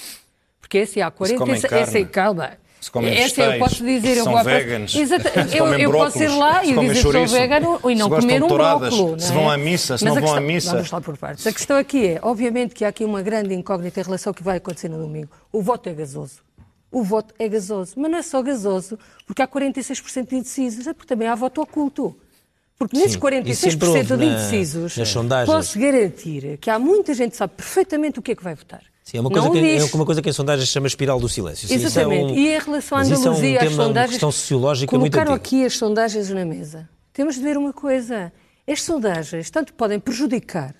Porque esse há 40... Esse, esse, calma, se comem esse eu posso dizer, eu são vou veganos, Exato, eu, eu posso ir lá e dizer que sou vegano e não comer um brócolo. Se vão à missa, se Mas não vão questão, à missa. Vamos lá por partes. A questão aqui é, obviamente que há aqui uma grande incógnita em relação ao que vai acontecer no domingo. O voto é gasoso. O voto é gasoso. Mas não é só gasoso porque há 46% de indecisos, é porque também há voto oculto. Porque nesses 46% de indecisos, posso garantir que há muita gente que sabe perfeitamente o que é que vai votar. Sim, é uma coisa, que, é uma coisa que em sondagens se chama espiral do silêncio. Exatamente. É um, e em relação à Andaluzia, é um as sondagens. questão sociológica colocaram muito aqui as sondagens na mesa. Temos de ver uma coisa. As sondagens tanto podem prejudicar,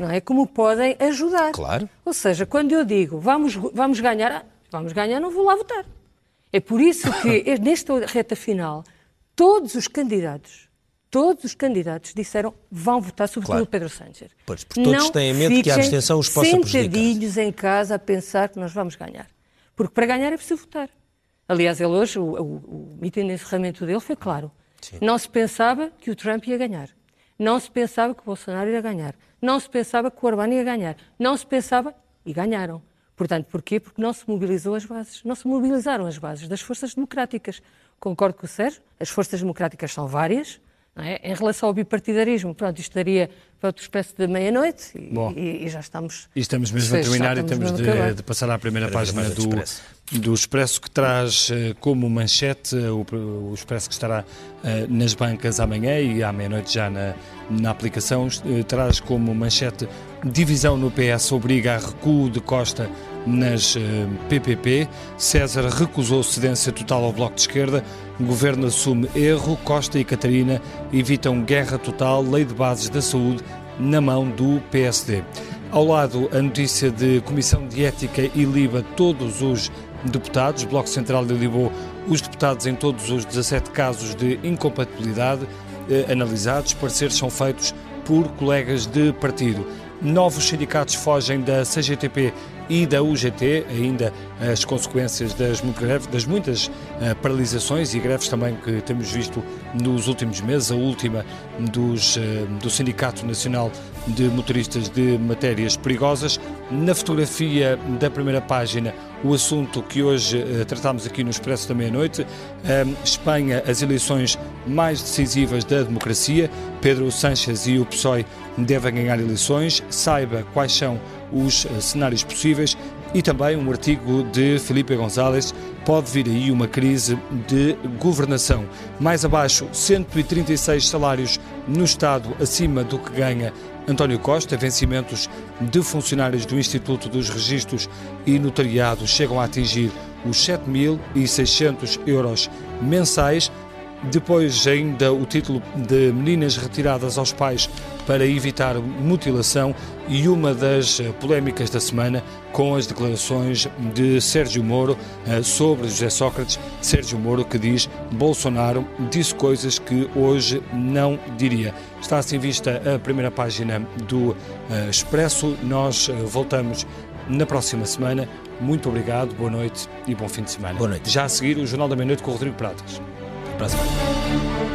não é? Como podem ajudar. Claro. Ou seja, quando eu digo vamos, vamos ganhar, vamos ganhar, não vou lá votar. É por isso que, [LAUGHS] nesta reta final, todos os candidatos todos os candidatos disseram vão votar, sobretudo claro. Pedro Sánchez. Pois, porque todos não têm medo que a abstenção os possa prejudicar. sentadilhos em casa a pensar que nós vamos ganhar. Porque para ganhar é preciso votar. Aliás, ele hoje, o, o, o mitin de encerramento dele foi claro. Sim. Não se pensava que o Trump ia ganhar. Não se pensava que o Bolsonaro ia ganhar. Não se pensava que o Orbán ia ganhar. Não se pensava... E ganharam. Portanto, porquê? Porque não se mobilizou as bases. Não se mobilizaram as bases das forças democráticas. Concordo com o Sérgio, as forças democráticas são várias, é? Em relação ao bipartidarismo, pronto, isto estaria para outra espécie de meia-noite e, e, já estamos. E estamos mesmo a terminar e temos de, de, passar à primeira página do, Expresso. do Expresso, que traz uh, como manchete o, o, Expresso que estará uh, nas bancas amanhã e à meia-noite já na, na aplicação, traz como manchete divisão no PS obriga a recuo de Costa nas PPP. César recusou cedência total ao Bloco de Esquerda. Governo assume erro. Costa e Catarina evitam guerra total. Lei de bases da saúde na mão do PSD. Ao lado, a notícia de Comissão de Ética e Liba todos os deputados. Bloco Central delibou os deputados em todos os 17 casos de incompatibilidade eh, analisados. Pareceres são feitos por colegas de partido. Novos sindicatos fogem da CGTP e da UGT, ainda as consequências das, das muitas uh, paralisações e greves também que temos visto nos últimos meses, a última dos, uh, do Sindicato Nacional de Motoristas de Matérias Perigosas. Na fotografia da primeira página, o assunto que hoje uh, tratamos aqui no Expresso da Meia-Noite, Espanha, as eleições mais decisivas da democracia. Pedro Sánchez e o PSOE devem ganhar eleições. Saiba quais são os eh, cenários possíveis e também um artigo de Felipe González. Pode vir aí uma crise de governação. Mais abaixo, 136 salários no Estado acima do que ganha António Costa. Vencimentos de funcionários do Instituto dos Registros e Notariado chegam a atingir os 7.600 euros mensais. Depois, ainda o título de Meninas retiradas aos pais para evitar mutilação e uma das eh, polémicas da semana com as declarações de Sérgio Moro eh, sobre José Sócrates. Sérgio Moro que diz Bolsonaro disse coisas que hoje não diria. Está assim vista a primeira página do eh, Expresso. Nós voltamos na próxima semana. Muito obrigado, boa noite e bom fim de semana. Boa noite. Já a seguir o Jornal da Meia-Noite com o Rodrigo Pratas. Até a próxima.